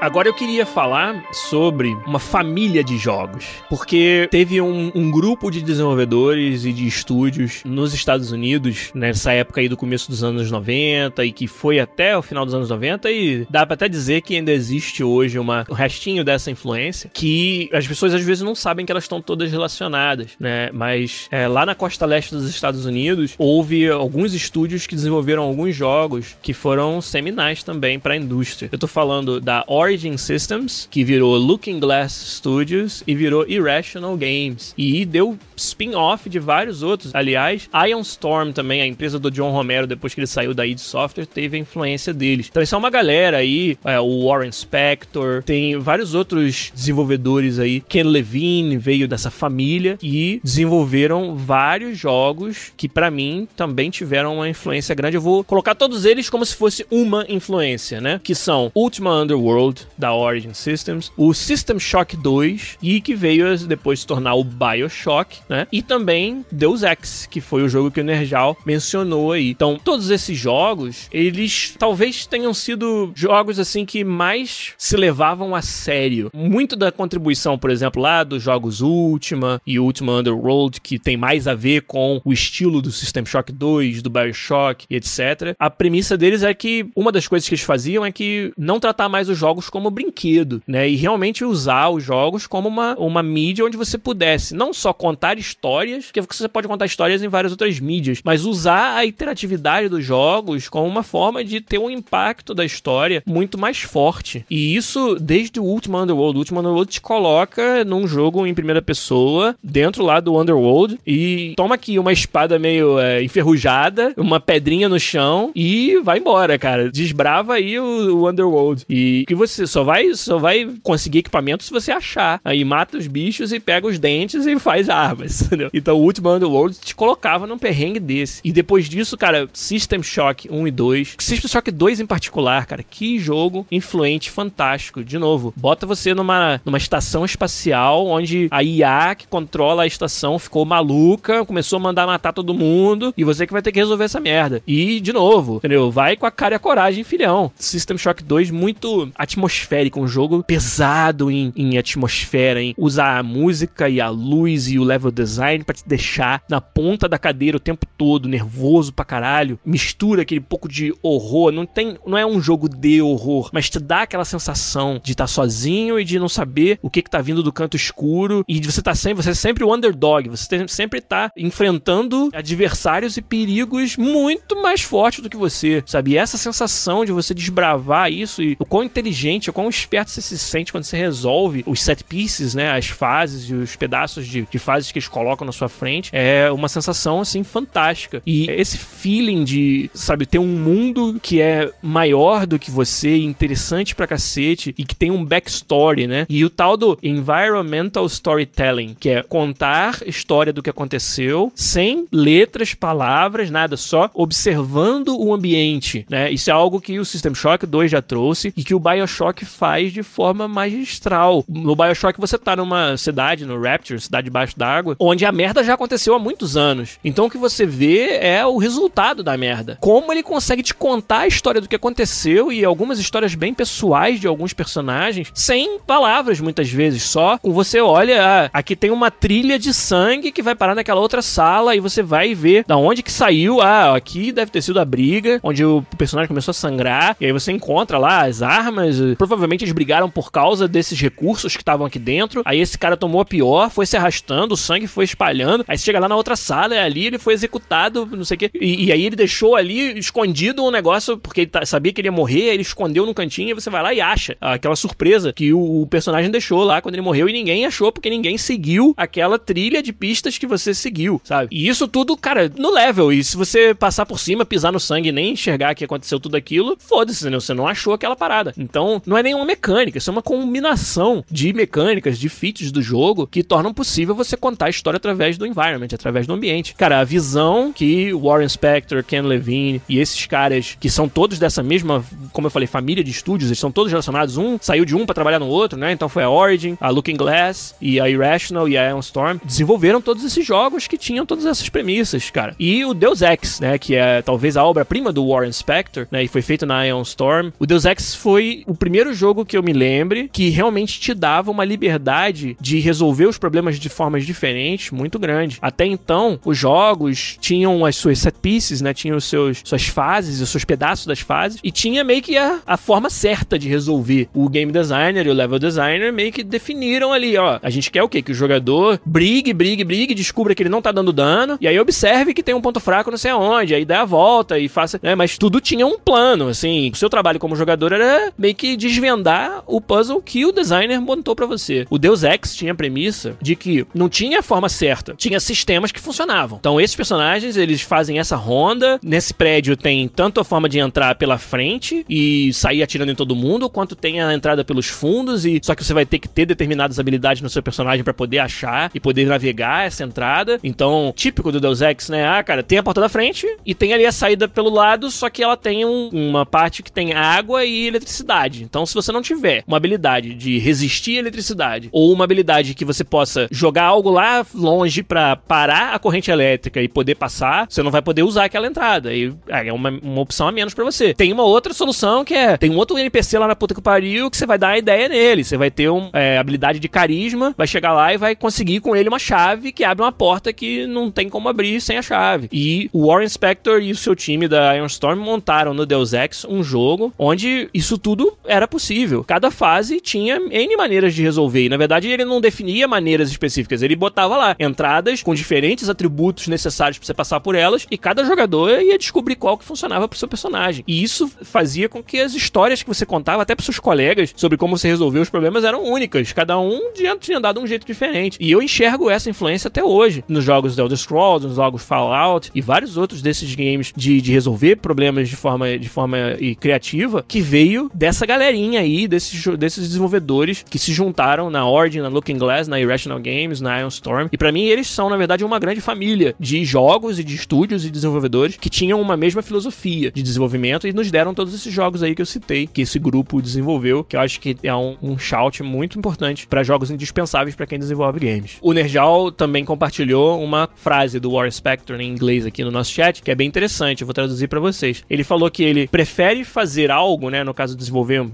Agora eu queria falar sobre uma família de jogos, porque teve um, um, grupo de desenvolvedores e de estúdios nos Estados Unidos, nessa época aí do começo dos anos 90 e que foi até o final dos anos 90 e dá pra até dizer que ainda existe hoje uma, um restinho dessa influência, que as pessoas às vezes não sabem que elas estão todas relacionadas, né? Mas é, lá na costa leste dos Estados Unidos houve alguns estúdios que desenvolveram alguns jogos que foram seminais também para a indústria. Eu tô falando da Origin Origin Systems, que virou Looking Glass Studios e virou Irrational Games. E deu spin-off de vários outros. Aliás, Ion Storm também, a empresa do John Romero, depois que ele saiu da id Software, teve a influência deles. Então, isso é uma galera aí, é, o Warren Spector, tem vários outros desenvolvedores aí. Ken Levine veio dessa família e desenvolveram vários jogos que, para mim, também tiveram uma influência grande. Eu vou colocar todos eles como se fosse uma influência, né? Que são Ultima Underworld, da Origin Systems, o System Shock 2 e que veio depois se tornar o BioShock, né? E também Deus Ex, que foi o jogo que o Nerjal mencionou aí. Então, todos esses jogos, eles talvez tenham sido jogos assim que mais se levavam a sério. Muito da contribuição, por exemplo, lá dos jogos Ultima e Ultima Underworld, que tem mais a ver com o estilo do System Shock 2, do BioShock etc. A premissa deles é que uma das coisas que eles faziam é que não tratar mais os jogos como brinquedo, né? E realmente usar os jogos como uma, uma mídia onde você pudesse não só contar histórias, porque você pode contar histórias em várias outras mídias, mas usar a interatividade dos jogos como uma forma de ter um impacto da história muito mais forte. E isso, desde o Ultima Underworld, o Ultima Underworld te coloca num jogo em primeira pessoa, dentro lá do Underworld, e toma aqui uma espada meio é, enferrujada, uma pedrinha no chão e vai embora, cara. Desbrava aí o, o Underworld. E que você você só vai, só vai conseguir equipamento se você achar. Aí mata os bichos e pega os dentes e faz armas, entendeu? Então o último Underworld te colocava num perrengue desse. E depois disso, cara, System Shock 1 e 2. System Shock 2 em particular, cara, que jogo influente, fantástico. De novo, bota você numa, numa estação espacial onde a IA que controla a estação ficou maluca, começou a mandar matar todo mundo e você que vai ter que resolver essa merda. E, de novo, entendeu? Vai com a cara e a coragem, filhão. System Shock 2 muito atmosférico, um jogo pesado em, em atmosfera, em usar a música e a luz e o level design para te deixar na ponta da cadeira o tempo todo, nervoso pra caralho. Mistura aquele pouco de horror, não tem, não é um jogo de horror, mas te dá aquela sensação de estar tá sozinho e de não saber o que que tá vindo do canto escuro e de você tá sempre, você é sempre o underdog, você sempre tá enfrentando adversários e perigos muito mais fortes do que você, sabe? E essa sensação de você desbravar isso e o quão inteligente, o quão esperto você se sente quando você resolve os set pieces, né? As fases e os pedaços de, de fases que eles colocam na sua frente é uma sensação, assim, fantástica. E esse feeling de, sabe, ter um mundo que é maior do que você, interessante pra cacete e que tem um backstory, né? E o tal do environmental storytelling, que é contar história do que aconteceu sem letras, palavras, nada, só observando o ambiente, né? Isso é algo que o System Shock 2 já trouxe e que o BioShock faz de forma magistral. No BioShock você tá numa cidade, no Rapture, cidade debaixo d'água, onde a merda já aconteceu há muitos anos. Então o que você vê é o resultado da merda. Como ele consegue te contar a história do que aconteceu e algumas histórias bem pessoais de alguns personagens, sem palavras muitas vezes, só com você olha, ah, aqui tem uma trilha de sangue que vai parar naquela outra sala e você vai ver da onde que saiu, ah, aqui deve ter sido a briga, onde o personagem começou a sangrar, e aí você encontra lá as armas, provavelmente eles brigaram por causa desses recursos que estavam aqui dentro, aí esse cara tomou a pior, foi se arrastando, o sangue foi espalhando, aí você chega lá na outra sala, e ali ele foi executado, não sei o que, e, e, aí ele deixou ali escondido um negócio, porque ele tá, sabia que ele ia morrer, ele escondeu no cantinho, e você vai lá e acha aquela surpresa que o, o personagem deixou lá quando ele morreu, e ninguém achou, porque ninguém seguiu aquela trilha de pistas que você seguiu, sabe? E isso tudo, cara, no level, e se você passar por cima, pisar no sangue e nem enxergar que aconteceu tudo aquilo, foda-se, né? Você não achou aquela parada. Então, não é nenhuma mecânica, isso é uma combinação de mecânicas, de feats do jogo que tornam possível você contar a história através do environment, através do ambiente. Cara, a visão que Warren Spector, Ken Levine e esses caras que são todos dessa mesma, como eu falei, família de estúdios, eles são todos relacionados, um saiu de um para trabalhar no outro, né? Então foi a Origin, a Looking Glass e a Irrational e a Ion Storm, desenvolveram todos esses jogos que tinham todas essas premissas, cara. E o Deus Ex, né, que é talvez a obra-prima do Warren Spector, né, e foi feito na Ion Storm. O Deus Ex foi o primeiro jogo que eu me lembre que realmente te dava uma liberdade de resolver os problemas de formas diferentes muito grande. Até então, os jogos tinham as suas set pieces, né, tinham os seus suas fases, os seus pedaços das fases e tinha meio que a, a forma certa de resolver. O game designer e o level designer meio que definiram ali, ó, a gente quer o quê? Que o jogador brigue, brigue, brigue, descubra que ele não tá dando dano e aí observe que tem um ponto fraco não sei aonde, aí dá a volta e faça, né, mas tudo tinha um plano, assim. O seu trabalho como jogador era meio que desvendar o puzzle que o designer montou para você. O Deus Ex tinha a premissa de que não tinha forma certa, tinha sistemas que funcionavam. Então esses personagens, eles fazem essa ronda, nesse prédio tem tanto a forma de entrar pela frente e sair atirando em todo mundo, quanto tem a entrada pelos fundos e só que você vai ter que ter determinadas habilidades no seu personagem para poder achar e poder navegar essa entrada. Então, típico do Deus Ex, né? Ah, cara, tem a porta da frente e tem ali a saída pelo lado, só que ela tem um, uma parte que tem água e eletricidade. Então, se você não tiver uma habilidade de resistir à eletricidade ou uma habilidade que você possa jogar algo lá longe para parar a corrente elétrica e poder passar, você não vai poder usar aquela entrada. E é uma, uma opção a menos para você. Tem uma outra solução que é: tem um outro NPC lá na puta que pariu que você vai dar a ideia nele. Você vai ter uma é, habilidade de carisma, vai chegar lá e vai conseguir com ele uma chave que abre uma porta que não tem como abrir sem a chave. E o Warren Spector e o seu time da Iron Storm montaram no Deus Ex um jogo onde isso tudo era possível. Cada fase tinha N maneiras de resolver. E, na verdade, ele não definia maneiras específicas. Ele botava lá entradas com diferentes atributos necessários para você passar por elas e cada jogador ia descobrir qual que funcionava pro seu personagem. E isso fazia com que as histórias que você contava até pros seus colegas sobre como você resolveu os problemas eram únicas. Cada um tinha dado um jeito diferente. E eu enxergo essa influência até hoje nos jogos Elder Scrolls, nos jogos Fallout e vários outros desses games de, de resolver problemas de forma, de forma e criativa que veio dessa galera galerinha aí desses, desses desenvolvedores que se juntaram na Origin, na Looking Glass, na Irrational Games, na Ion Storm. E para mim eles são, na verdade, uma grande família de jogos e de estúdios e desenvolvedores que tinham uma mesma filosofia de desenvolvimento e nos deram todos esses jogos aí que eu citei, que esse grupo desenvolveu, que eu acho que é um, um shout muito importante para jogos indispensáveis para quem desenvolve games. O Nerjal também compartilhou uma frase do War Spector em inglês aqui no nosso chat, que é bem interessante, eu vou traduzir para vocês. Ele falou que ele prefere fazer algo, né, no caso de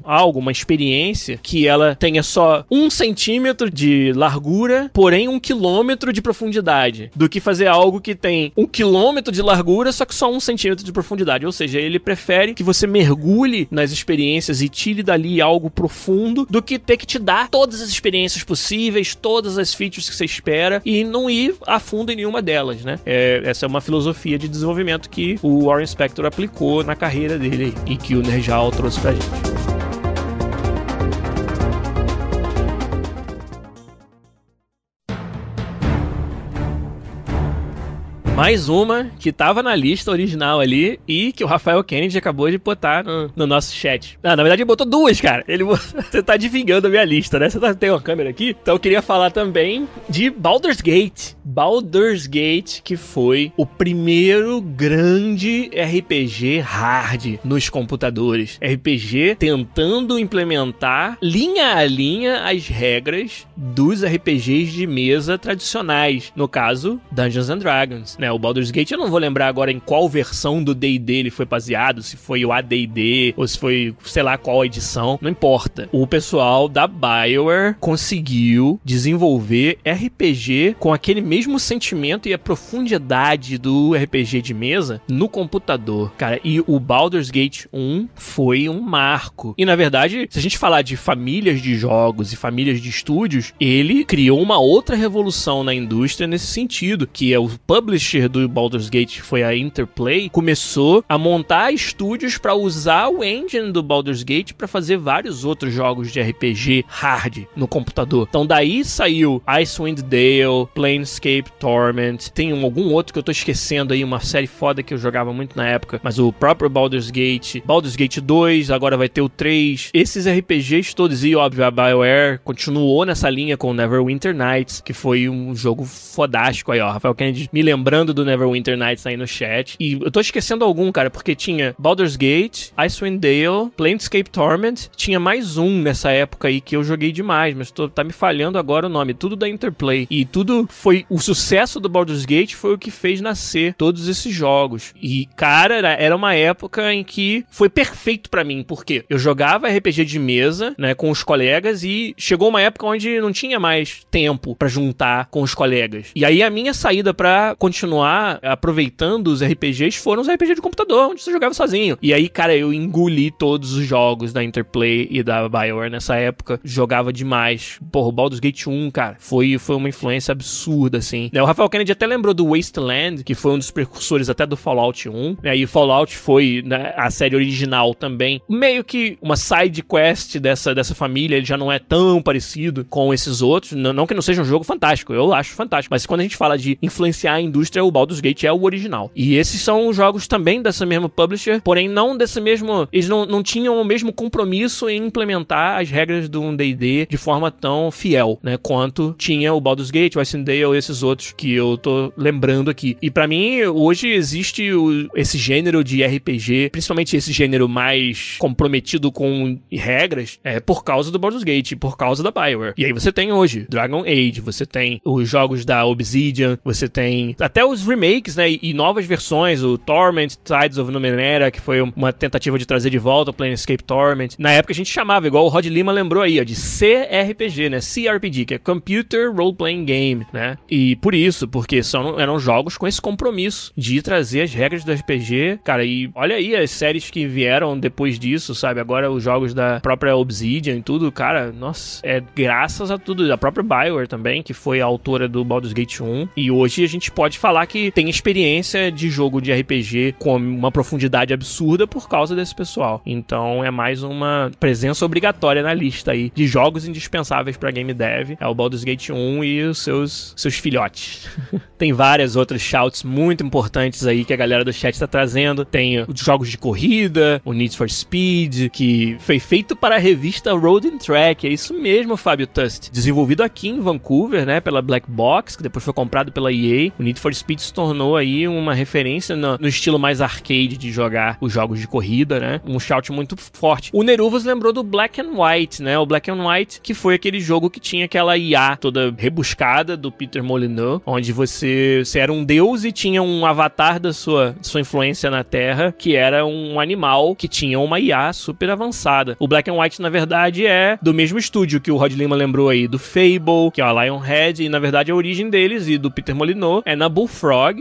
algo, uma experiência, que ela tenha só um centímetro de largura, porém um quilômetro de profundidade, do que fazer algo que tem um quilômetro de largura, só que só um centímetro de profundidade. Ou seja, ele prefere que você mergulhe nas experiências e tire dali algo profundo, do que ter que te dar todas as experiências possíveis, todas as features que você espera e não ir a fundo em nenhuma delas, né? É, essa é uma filosofia de desenvolvimento que o Warren Spector aplicou na carreira dele e que o Nerjal trouxe pra gente. Mais uma que tava na lista original ali e que o Rafael Kennedy acabou de botar no, no nosso chat. Ah, na verdade, ele botou duas, cara. Ele, você tá adivinhando a minha lista, né? Você tá, tem uma câmera aqui? Então eu queria falar também de Baldur's Gate. Baldur's Gate, que foi o primeiro grande RPG hard nos computadores. RPG tentando implementar linha a linha as regras dos RPGs de mesa tradicionais. No caso, Dungeons and Dragons, né? Né? O Baldur's Gate, eu não vou lembrar agora em qual versão do D&D ele foi baseado, se foi o AD&D ou se foi, sei lá, qual edição, não importa. O pessoal da BioWare conseguiu desenvolver RPG com aquele mesmo sentimento e a profundidade do RPG de mesa no computador, cara. E o Baldur's Gate 1 foi um marco. E na verdade, se a gente falar de famílias de jogos e famílias de estúdios, ele criou uma outra revolução na indústria nesse sentido, que é o publisher publisher do Baldur's Gate foi a Interplay, começou a montar estúdios para usar o engine do Baldur's Gate para fazer vários outros jogos de RPG hard no computador. Então daí saiu Icewind Dale, Planescape Torment, tem algum outro que eu tô esquecendo aí, uma série foda que eu jogava muito na época, mas o próprio Baldur's Gate, Baldur's Gate 2, agora vai ter o 3. Esses RPGs todos e óbvio a BioWare continuou nessa linha com Neverwinter Nights, que foi um jogo fodástico aí, ó. Rafael Kennedy me lembrando lembrando do Neverwinter Nights aí no chat. E eu tô esquecendo algum, cara, porque tinha Baldur's Gate, Icewind Dale, Planescape Torment, tinha mais um nessa época aí que eu joguei demais, mas tô, tá me falhando agora o nome. Tudo da Interplay. E tudo foi. O sucesso do Baldur's Gate foi o que fez nascer todos esses jogos. E, cara, era uma época em que foi perfeito para mim, porque eu jogava RPG de mesa, né, com os colegas e chegou uma época onde não tinha mais tempo para juntar com os colegas. E aí a minha saída para continuar continuar aproveitando os RPGs foram os RPGs de computador, onde você jogava sozinho. E aí, cara, eu engoli todos os jogos da Interplay e da BioWare nessa época. Jogava demais. Porra, o Baldur's Gate 1, cara, foi, foi uma influência absurda, assim. Né, o Rafael Kennedy até lembrou do Wasteland, que foi um dos precursores até do Fallout 1. Né? E o Fallout foi né, a série original também. Meio que uma side quest dessa, dessa família, ele já não é tão parecido com esses outros. Não, não que não seja um jogo fantástico, eu acho fantástico. Mas quando a gente fala de influenciar a indústria, o Baldur's Gate é o original. E esses são jogos também dessa mesma publisher, porém não desse mesmo. Eles não, não tinham o mesmo compromisso em implementar as regras do DD de forma tão fiel, né? Quanto tinha o Baldur's Gate, o Icewind esses outros que eu tô lembrando aqui. E para mim, hoje existe o, esse gênero de RPG, principalmente esse gênero mais comprometido com regras, é por causa do Baldur's Gate, por causa da Bioware. E aí você tem hoje Dragon Age, você tem os jogos da Obsidian, você tem até os remakes, né, e novas versões, o Torment, Tides of Numenera, que foi uma tentativa de trazer de volta o Planescape Torment. Na época a gente chamava, igual o Rod Lima lembrou aí, ó, de CRPG, né, CRPG, que é Computer Role Playing Game, né, e por isso, porque são, eram jogos com esse compromisso de trazer as regras do RPG, cara, e olha aí as séries que vieram depois disso, sabe, agora os jogos da própria Obsidian e tudo, cara, nossa, é graças a tudo, da própria Bioware também, que foi a autora do Baldur's Gate 1, e hoje a gente pode falar falar que tem experiência de jogo de RPG com uma profundidade absurda por causa desse pessoal. Então é mais uma presença obrigatória na lista aí de jogos indispensáveis para game dev. É o Baldur's Gate 1 e os seus, seus filhotes. tem várias outras shouts muito importantes aí que a galera do chat tá trazendo. Tem os jogos de corrida, o Need for Speed, que foi feito para a revista Road and Track. É isso mesmo, Fábio Tust. Desenvolvido aqui em Vancouver, né, pela Black Box, que depois foi comprado pela EA. O Need for Speed se tornou aí uma referência no, no estilo mais arcade de jogar os jogos de corrida, né? Um shout muito forte. O Neruvas lembrou do Black and White, né? O Black and White, que foi aquele jogo que tinha aquela IA toda rebuscada do Peter Molyneux, onde você, você era um deus e tinha um avatar da sua, sua influência na Terra, que era um animal que tinha uma IA super avançada. O Black and White, na verdade, é do mesmo estúdio que o Rod Lima lembrou aí, do Fable, que é a Lionhead, e na verdade a origem deles e do Peter Molyneux é na Bullfrog,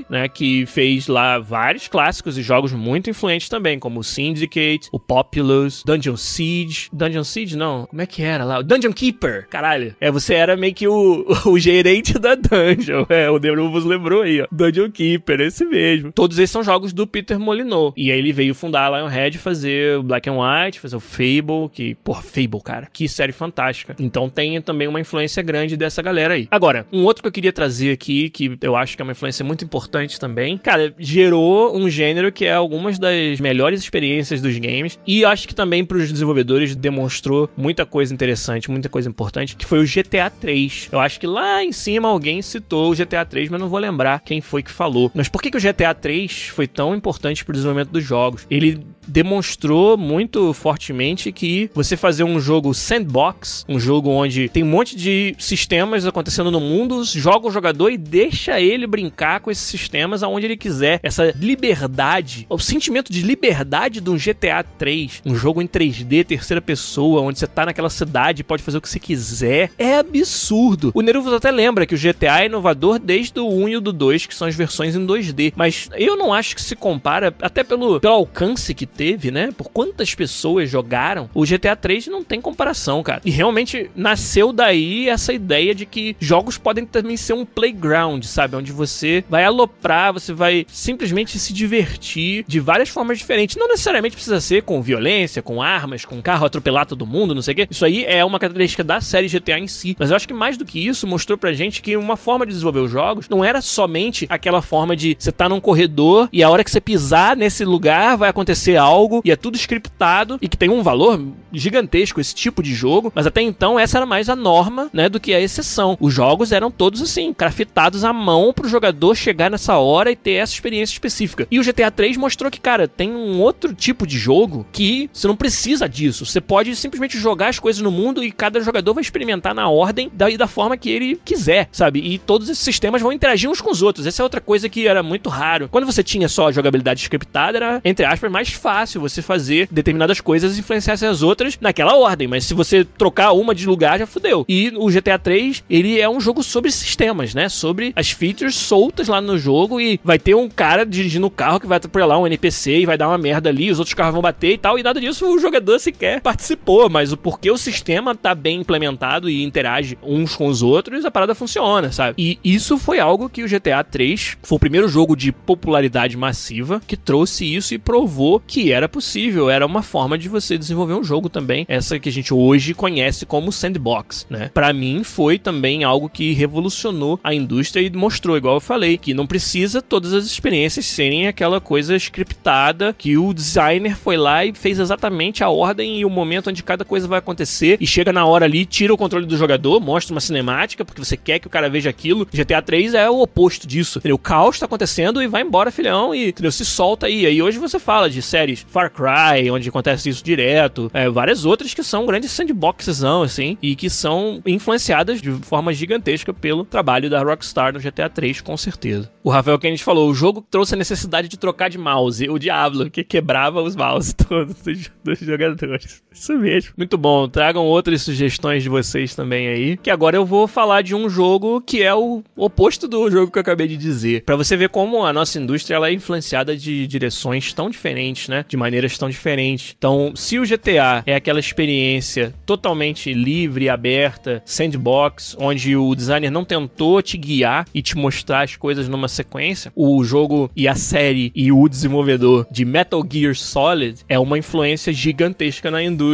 né? Que fez lá vários clássicos e jogos muito influentes também, como o Syndicate, o Populous, Dungeon Siege. Dungeon Siege, não. Como é que era lá? O Dungeon Keeper. Caralho. É, você era meio que o, o gerente da dungeon. É, o Deruvos lembrou aí, ó. Dungeon Keeper, esse mesmo. Todos esses são jogos do Peter Molyneux. E aí ele veio fundar a Lionhead, fazer o Black and White, fazer o Fable, que, porra, Fable, cara. Que série fantástica. Então tem também uma influência grande dessa galera aí. Agora, um outro que eu queria trazer aqui, que eu acho que é uma influência muito importante também, cara, gerou um gênero que é algumas das melhores experiências dos games. E acho que também para os desenvolvedores demonstrou muita coisa interessante, muita coisa importante, que foi o GTA 3. Eu acho que lá em cima alguém citou o GTA 3, mas não vou lembrar quem foi que falou. Mas por que, que o GTA 3 foi tão importante para o desenvolvimento dos jogos? Ele demonstrou muito fortemente que você fazer um jogo sandbox, um jogo onde tem um monte de sistemas acontecendo no mundo, joga o jogador e deixa ele brincar com esses sistemas aonde ele quiser. Essa liberdade, o sentimento de liberdade de um GTA 3, um jogo em 3D, terceira pessoa, onde você tá naquela cidade pode fazer o que você quiser, é absurdo. O Neruvos até lembra que o GTA é inovador desde o 1 e o do 2, que são as versões em 2D, mas eu não acho que se compara, até pelo, pelo alcance que teve, né? Por quantas pessoas jogaram, o GTA 3 não tem comparação, cara. E realmente nasceu daí essa ideia de que jogos podem também ser um playground, sabe? Onde você vai aloprar, você vai simplesmente se divertir de várias formas diferentes. Não necessariamente precisa ser com violência, com armas, com carro atropelar todo mundo, não sei o quê. Isso aí é uma característica da série GTA em si. Mas eu acho que mais do que isso, mostrou pra gente que uma forma de desenvolver os jogos não era somente aquela forma de você tá num corredor e a hora que você pisar nesse lugar vai acontecer algo e é tudo scriptado e que tem um valor gigantesco esse tipo de jogo, mas até então essa era mais a norma, né, do que a exceção. Os jogos eram todos assim, craftados à mão pro jogador chegar nessa hora e ter essa experiência específica. E o GTA 3 mostrou que, cara, tem um outro tipo de jogo que você não precisa disso. Você pode simplesmente jogar as coisas no mundo e cada jogador vai experimentar na ordem da, da forma que ele quiser, sabe? E todos esses sistemas vão interagir uns com os outros. Essa é outra coisa que era muito raro. Quando você tinha só a jogabilidade scriptada, era, entre aspas, mais fácil você fazer determinadas coisas e influenciar as outras naquela ordem. Mas se você trocar uma de lugar, já fudeu. E o GTA 3, ele é um jogo sobre sistemas, né? Sobre as features soltas lá no jogo e vai ter um cara dirigindo o carro que vai atropelar um NPC e vai dar uma merda ali, os outros carros vão bater e tal. E nada disso o jogador sequer participou. Mas o porquê o sistema tá bem implementado e interage uns com os outros, a parada funciona, sabe? E isso foi algo que o GTA 3 foi o primeiro jogo de popularidade massiva que trouxe isso e provou que era possível, era uma forma de você desenvolver um jogo também, essa que a gente hoje conhece como sandbox, né? Para mim foi também algo que revolucionou a indústria e mostrou, igual eu falei, que não precisa todas as experiências serem aquela coisa scriptada, que o designer foi lá e fez exatamente a ordem e o momento onde cada coisa vai acontecer e chega na hora ali, tira o controle do jogador, mostra uma cinemática porque você quer que o cara veja aquilo. GTA 3 é o oposto disso. Entendeu? O caos tá acontecendo e vai embora, filhão, e entendeu? se solta aí. E hoje você fala de séries Far Cry, onde acontece isso direto, é, várias outras que são grandes sandboxes, assim, e que são influenciadas de forma gigantesca pelo trabalho da Rockstar no GTA 3, com certeza. O Rafael Kennedy falou: o jogo trouxe a necessidade de trocar de mouse, o Diablo, que quebrava os mouses todos dos, jogadores. Isso mesmo. Muito bom. Tragam outras sugestões de vocês também aí. Que agora eu vou falar de um jogo que é o oposto do jogo que eu acabei de dizer. Para você ver como a nossa indústria ela é influenciada de direções tão diferentes, né? De maneiras tão diferentes. Então, se o GTA é aquela experiência totalmente livre, aberta, sandbox, onde o designer não tentou te guiar e te mostrar as coisas numa sequência, o jogo e a série e o desenvolvedor de Metal Gear Solid é uma influência gigantesca na indústria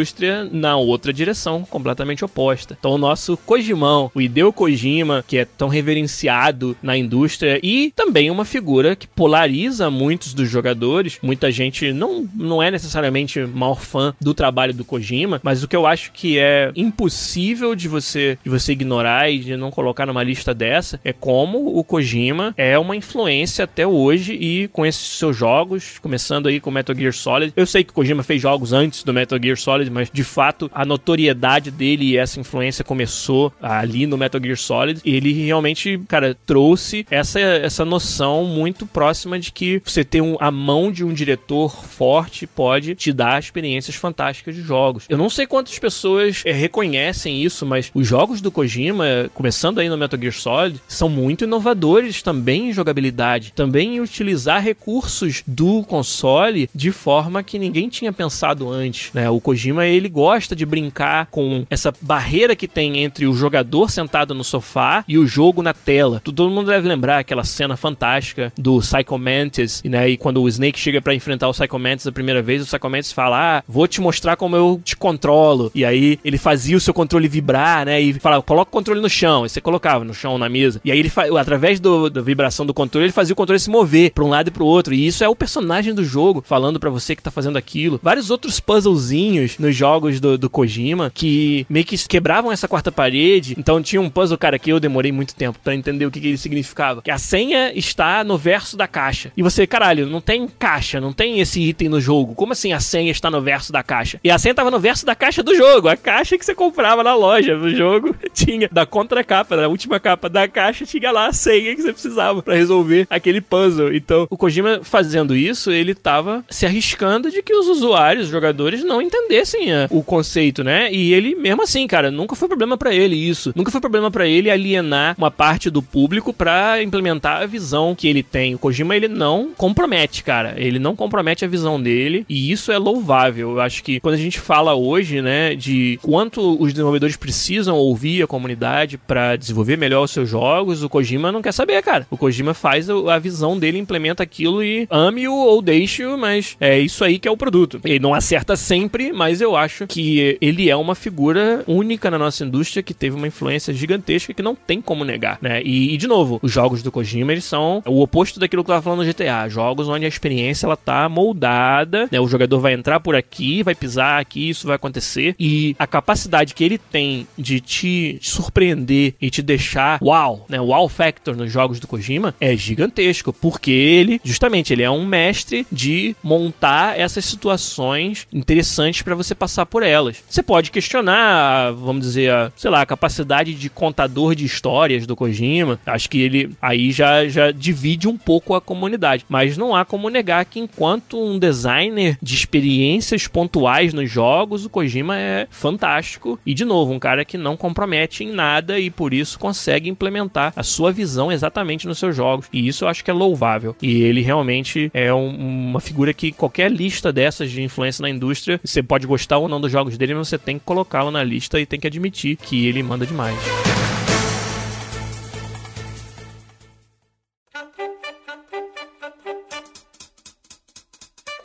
na outra direção, completamente oposta. Então, o nosso Kojimão, o Hideo Kojima, que é tão reverenciado na indústria e também uma figura que polariza muitos dos jogadores. Muita gente não, não é necessariamente maior fã do trabalho do Kojima, mas o que eu acho que é impossível de você, de você ignorar e de não colocar numa lista dessa é como o Kojima é uma influência até hoje e com esses seus jogos, começando aí com Metal Gear Solid. Eu sei que o Kojima fez jogos antes do Metal Gear Solid, mas de fato a notoriedade dele e essa influência começou ali no Metal Gear Solid. Ele realmente, cara, trouxe essa, essa noção muito próxima de que você ter um, a mão de um diretor forte pode te dar experiências fantásticas de jogos. Eu não sei quantas pessoas é, reconhecem isso, mas os jogos do Kojima, começando aí no Metal Gear Solid, são muito inovadores também em jogabilidade, também em utilizar recursos do console de forma que ninguém tinha pensado antes. Né? O Kojima ele gosta de brincar com essa barreira que tem entre o jogador sentado no sofá e o jogo na tela. Todo mundo deve lembrar aquela cena fantástica do Psycho Mantis, né? E quando o Snake chega para enfrentar o Psycho Mantis a primeira vez, o Psycho Mantis fala: "Ah, vou te mostrar como eu te controlo". E aí ele fazia o seu controle vibrar, né? E falava: "Coloca o controle no chão". E você colocava no chão na mesa. E aí ele através do, da vibração do controle, ele fazia o controle se mover para um lado e pro outro. E isso é o personagem do jogo falando para você que tá fazendo aquilo. Vários outros puzzlezinhos nos jogos do, do Kojima que meio que quebravam essa quarta parede. Então tinha um puzzle, cara, que eu demorei muito tempo para entender o que, que ele significava. Que a senha está no verso da caixa. E você, caralho, não tem caixa, não tem esse item no jogo. Como assim a senha está no verso da caixa? E a senha estava no verso da caixa do jogo. A caixa que você comprava na loja do jogo tinha da contracapa, da última capa da caixa, tinha lá a senha que você precisava para resolver aquele puzzle. Então, o Kojima fazendo isso, ele tava se arriscando de que os usuários, os jogadores, não entendessem a, o conceito, né? E ele, mesmo assim, cara, nunca foi problema para ele isso. Nunca foi problema para ele alienar uma parte do público para implementar a visão que ele tem. O Kojima, ele não compromete, cara. Ele não compromete a visão dele e isso é louvável. Eu acho que quando a gente fala hoje, né, de quanto os desenvolvedores precisam ouvir a comunidade para desenvolver melhor os seus jogos, o Kojima não quer saber, cara. O Kojima faz a visão dele, implementa aquilo e ame-o ou deixe-o, mas é isso aí que é o produto. Ele não acerta sempre, mas eu acho que ele é uma figura única na nossa indústria que teve uma influência gigantesca que não tem como negar, né? E, e de novo, os jogos do Kojima, eles são o oposto daquilo que eu tava falando no GTA. Jogos onde a experiência, ela tá moldada, né? O jogador vai entrar por aqui, vai pisar aqui, isso vai acontecer. E a capacidade que ele tem de te surpreender e te deixar wow, né? Wow factor nos jogos do Kojima é gigantesco, porque ele, justamente, ele é um mestre de montar essas situações interessantes para você passar por elas. Você pode questionar, vamos dizer, a, sei lá, a capacidade de contador de histórias do Kojima. Acho que ele aí já, já divide um pouco a comunidade. Mas não há como negar que, enquanto um designer de experiências pontuais nos jogos, o Kojima é fantástico. E, de novo, um cara que não compromete em nada e por isso consegue implementar a sua visão exatamente nos seus jogos. E isso eu acho que é louvável. E ele realmente é um, uma figura que qualquer lista dessas de influência na indústria, você pode gostar ou não dos jogos dele, mas você tem que colocá-lo na lista e tem que admitir que ele manda demais.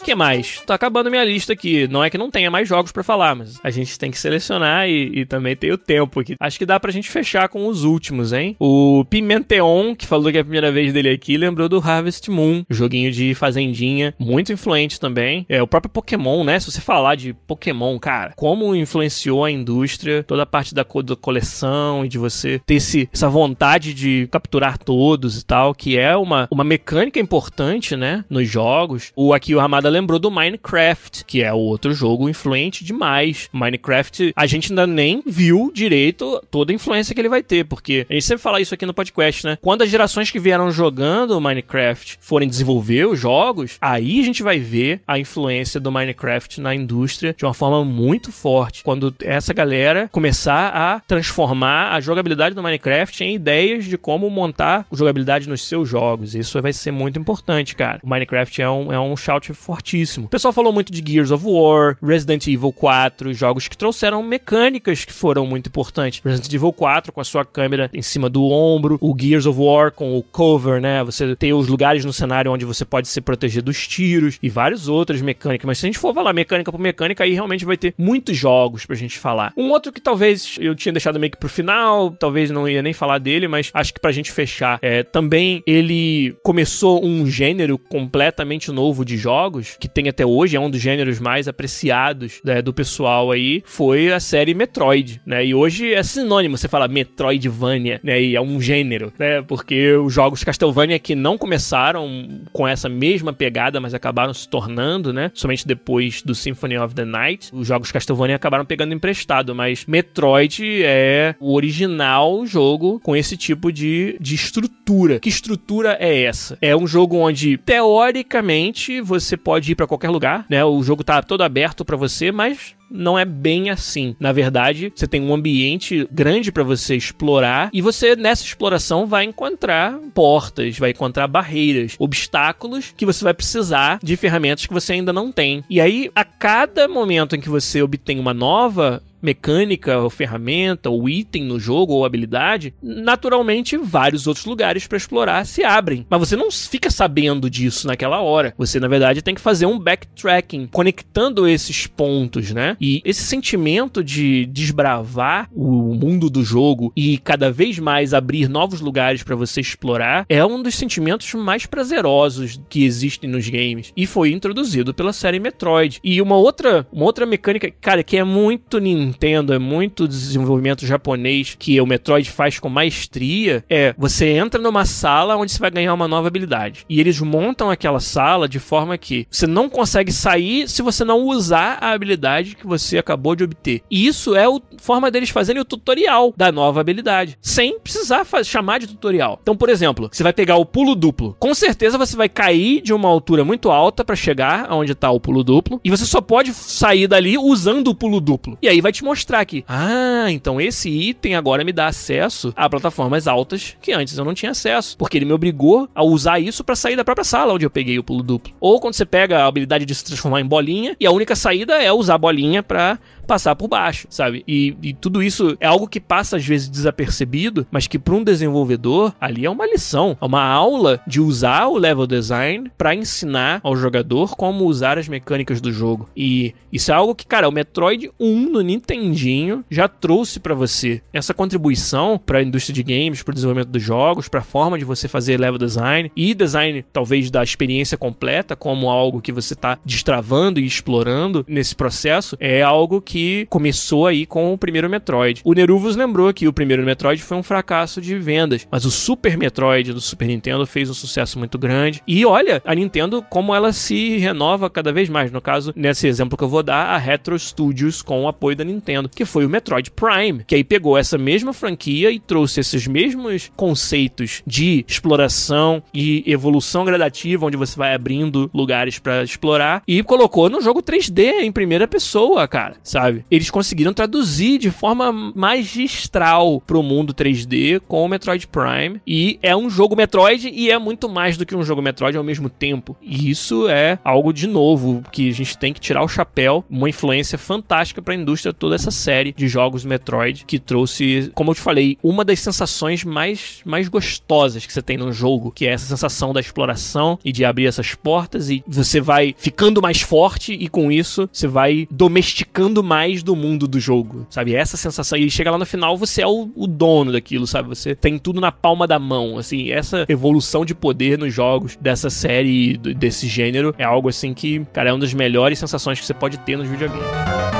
Que mais? Tá acabando minha lista aqui. Não é que não tenha mais jogos para falar, mas a gente tem que selecionar e, e, também tem o tempo aqui. Acho que dá pra gente fechar com os últimos, hein? O Pimenteon, que falou que é a primeira vez dele aqui, lembrou do Harvest Moon, joguinho de fazendinha, muito influente também. É o próprio Pokémon, né? Se você falar de Pokémon, cara, como influenciou a indústria, toda a parte da, co da coleção e de você ter esse, essa vontade de capturar todos e tal, que é uma, uma mecânica importante, né? Nos jogos. O aqui o Ramada lembrou do Minecraft, que é outro jogo influente demais. Minecraft, a gente ainda nem viu direito toda a influência que ele vai ter, porque a gente sempre fala isso aqui no podcast, né? Quando as gerações que vieram jogando Minecraft forem desenvolver os jogos, aí a gente vai ver a influência do Minecraft na indústria de uma forma muito forte. Quando essa galera começar a transformar a jogabilidade do Minecraft em ideias de como montar jogabilidade nos seus jogos. Isso vai ser muito importante, cara. O Minecraft é um, é um shout forte fortíssimo. O pessoal falou muito de Gears of War, Resident Evil 4, jogos que trouxeram mecânicas que foram muito importantes. Resident Evil 4 com a sua câmera em cima do ombro, o Gears of War com o cover, né? Você tem os lugares no cenário onde você pode se proteger dos tiros e várias outras mecânicas. Mas se a gente for falar mecânica por mecânica, aí realmente vai ter muitos jogos pra gente falar. Um outro que talvez eu tinha deixado meio que pro final, talvez não ia nem falar dele, mas acho que pra gente fechar, é, também ele começou um gênero completamente novo de jogos, que tem até hoje, é um dos gêneros mais apreciados né, do pessoal aí, foi a série Metroid, né? E hoje é sinônimo você fala Metroidvania, né? E é um gênero, né? Porque os jogos Castlevania que não começaram com essa mesma pegada, mas acabaram se tornando, né? Somente depois do Symphony of the Night, os jogos Castlevania acabaram pegando emprestado, mas Metroid é o original jogo com esse tipo de, de estrutura. Que estrutura é essa? É um jogo onde, teoricamente, você pode ir para qualquer lugar, né? O jogo tá todo aberto para você, mas não é bem assim. Na verdade, você tem um ambiente grande para você explorar e você nessa exploração vai encontrar portas, vai encontrar barreiras, obstáculos que você vai precisar de ferramentas que você ainda não tem. E aí, a cada momento em que você obtém uma nova mecânica, ou ferramenta, ou item no jogo, ou habilidade, naturalmente vários outros lugares para explorar se abrem. Mas você não fica sabendo disso naquela hora. Você, na verdade, tem que fazer um backtracking, conectando esses pontos, né? E esse sentimento de desbravar o mundo do jogo e cada vez mais abrir novos lugares para você explorar é um dos sentimentos mais prazerosos que existem nos games. E foi introduzido pela série Metroid. E uma outra, uma outra mecânica, cara, que é muito Nintendo Nintendo, é muito desenvolvimento japonês que o Metroid faz com maestria, é você entra numa sala onde você vai ganhar uma nova habilidade. E eles montam aquela sala de forma que você não consegue sair se você não usar a habilidade que você acabou de obter. E isso é a forma deles fazerem o tutorial da nova habilidade, sem precisar chamar de tutorial. Então, por exemplo, você vai pegar o pulo duplo. Com certeza você vai cair de uma altura muito alta para chegar aonde tá o pulo duplo, e você só pode sair dali usando o pulo duplo. E aí vai te mostrar aqui. Ah, então esse item agora me dá acesso a plataformas altas que antes eu não tinha acesso, porque ele me obrigou a usar isso para sair da própria sala onde eu peguei o pulo duplo. Ou quando você pega a habilidade de se transformar em bolinha e a única saída é usar a bolinha para passar por baixo, sabe? E, e, tudo isso é algo que passa às vezes desapercebido, mas que para um desenvolvedor ali é uma lição, é uma aula de usar o level design para ensinar ao jogador como usar as mecânicas do jogo. E isso é algo que, cara, o Metroid 1 no Nintendinho já trouxe para você essa contribuição para a indústria de games, para o desenvolvimento dos jogos, para a forma de você fazer level design e design talvez da experiência completa como algo que você está destravando e explorando nesse processo, é algo que que começou aí com o primeiro Metroid. O Neruvus lembrou que o primeiro Metroid foi um fracasso de vendas, mas o Super Metroid do Super Nintendo fez um sucesso muito grande. E olha, a Nintendo como ela se renova cada vez mais. No caso, nesse exemplo que eu vou dar, a Retro Studios com o apoio da Nintendo, que foi o Metroid Prime, que aí pegou essa mesma franquia e trouxe esses mesmos conceitos de exploração e evolução gradativa, onde você vai abrindo lugares para explorar e colocou no jogo 3D em primeira pessoa, cara, sabe? Sabe? Eles conseguiram traduzir de forma magistral pro mundo 3D com o Metroid Prime. E é um jogo Metroid e é muito mais do que um jogo Metroid ao mesmo tempo. E isso é algo de novo que a gente tem que tirar o chapéu. Uma influência fantástica para a indústria toda essa série de jogos Metroid que trouxe, como eu te falei, uma das sensações mais, mais gostosas que você tem num jogo, que é essa sensação da exploração e de abrir essas portas e você vai ficando mais forte e com isso você vai domesticando mais mais do mundo do jogo, sabe? Essa sensação. E chega lá no final, você é o, o, dono daquilo, sabe? Você tem tudo na palma da mão, assim. Essa evolução de poder nos jogos dessa série, desse gênero, é algo assim que, cara, é uma das melhores sensações que você pode ter nos videogames.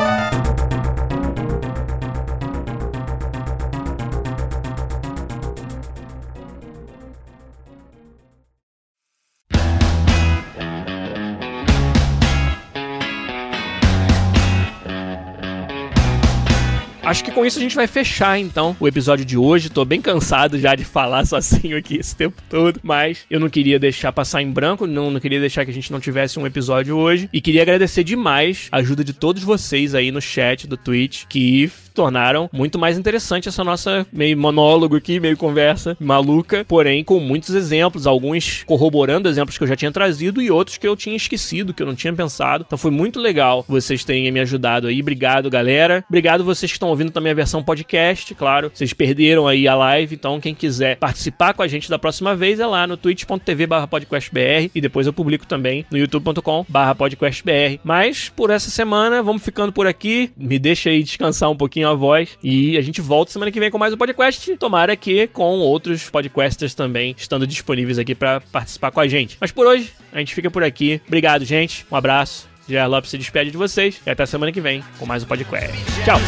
Acho que com isso a gente vai fechar então o episódio de hoje. Tô bem cansado já de falar sozinho aqui esse tempo todo, mas eu não queria deixar passar em branco, não, não queria deixar que a gente não tivesse um episódio hoje. E queria agradecer demais a ajuda de todos vocês aí no chat do Twitch que tornaram muito mais interessante essa nossa meio monólogo aqui, meio conversa maluca, porém com muitos exemplos, alguns corroborando exemplos que eu já tinha trazido e outros que eu tinha esquecido, que eu não tinha pensado. Então foi muito legal vocês terem me ajudado aí. Obrigado, galera. Obrigado vocês que estão ouvindo também a versão podcast, claro. Vocês perderam aí a live, então quem quiser participar com a gente da próxima vez é lá no twitch.tv/podcastbr e depois eu publico também no youtube.com/podcastbr. Mas por essa semana vamos ficando por aqui. Me deixa aí descansar um pouquinho a voz e a gente volta semana que vem com mais um podcast. Tomara que com outros podcasters também estando disponíveis aqui para participar com a gente. Mas por hoje a gente fica por aqui. Obrigado, gente. Um abraço. Jair Lopes se despede de vocês e até semana que vem com mais um podcast. Tchau!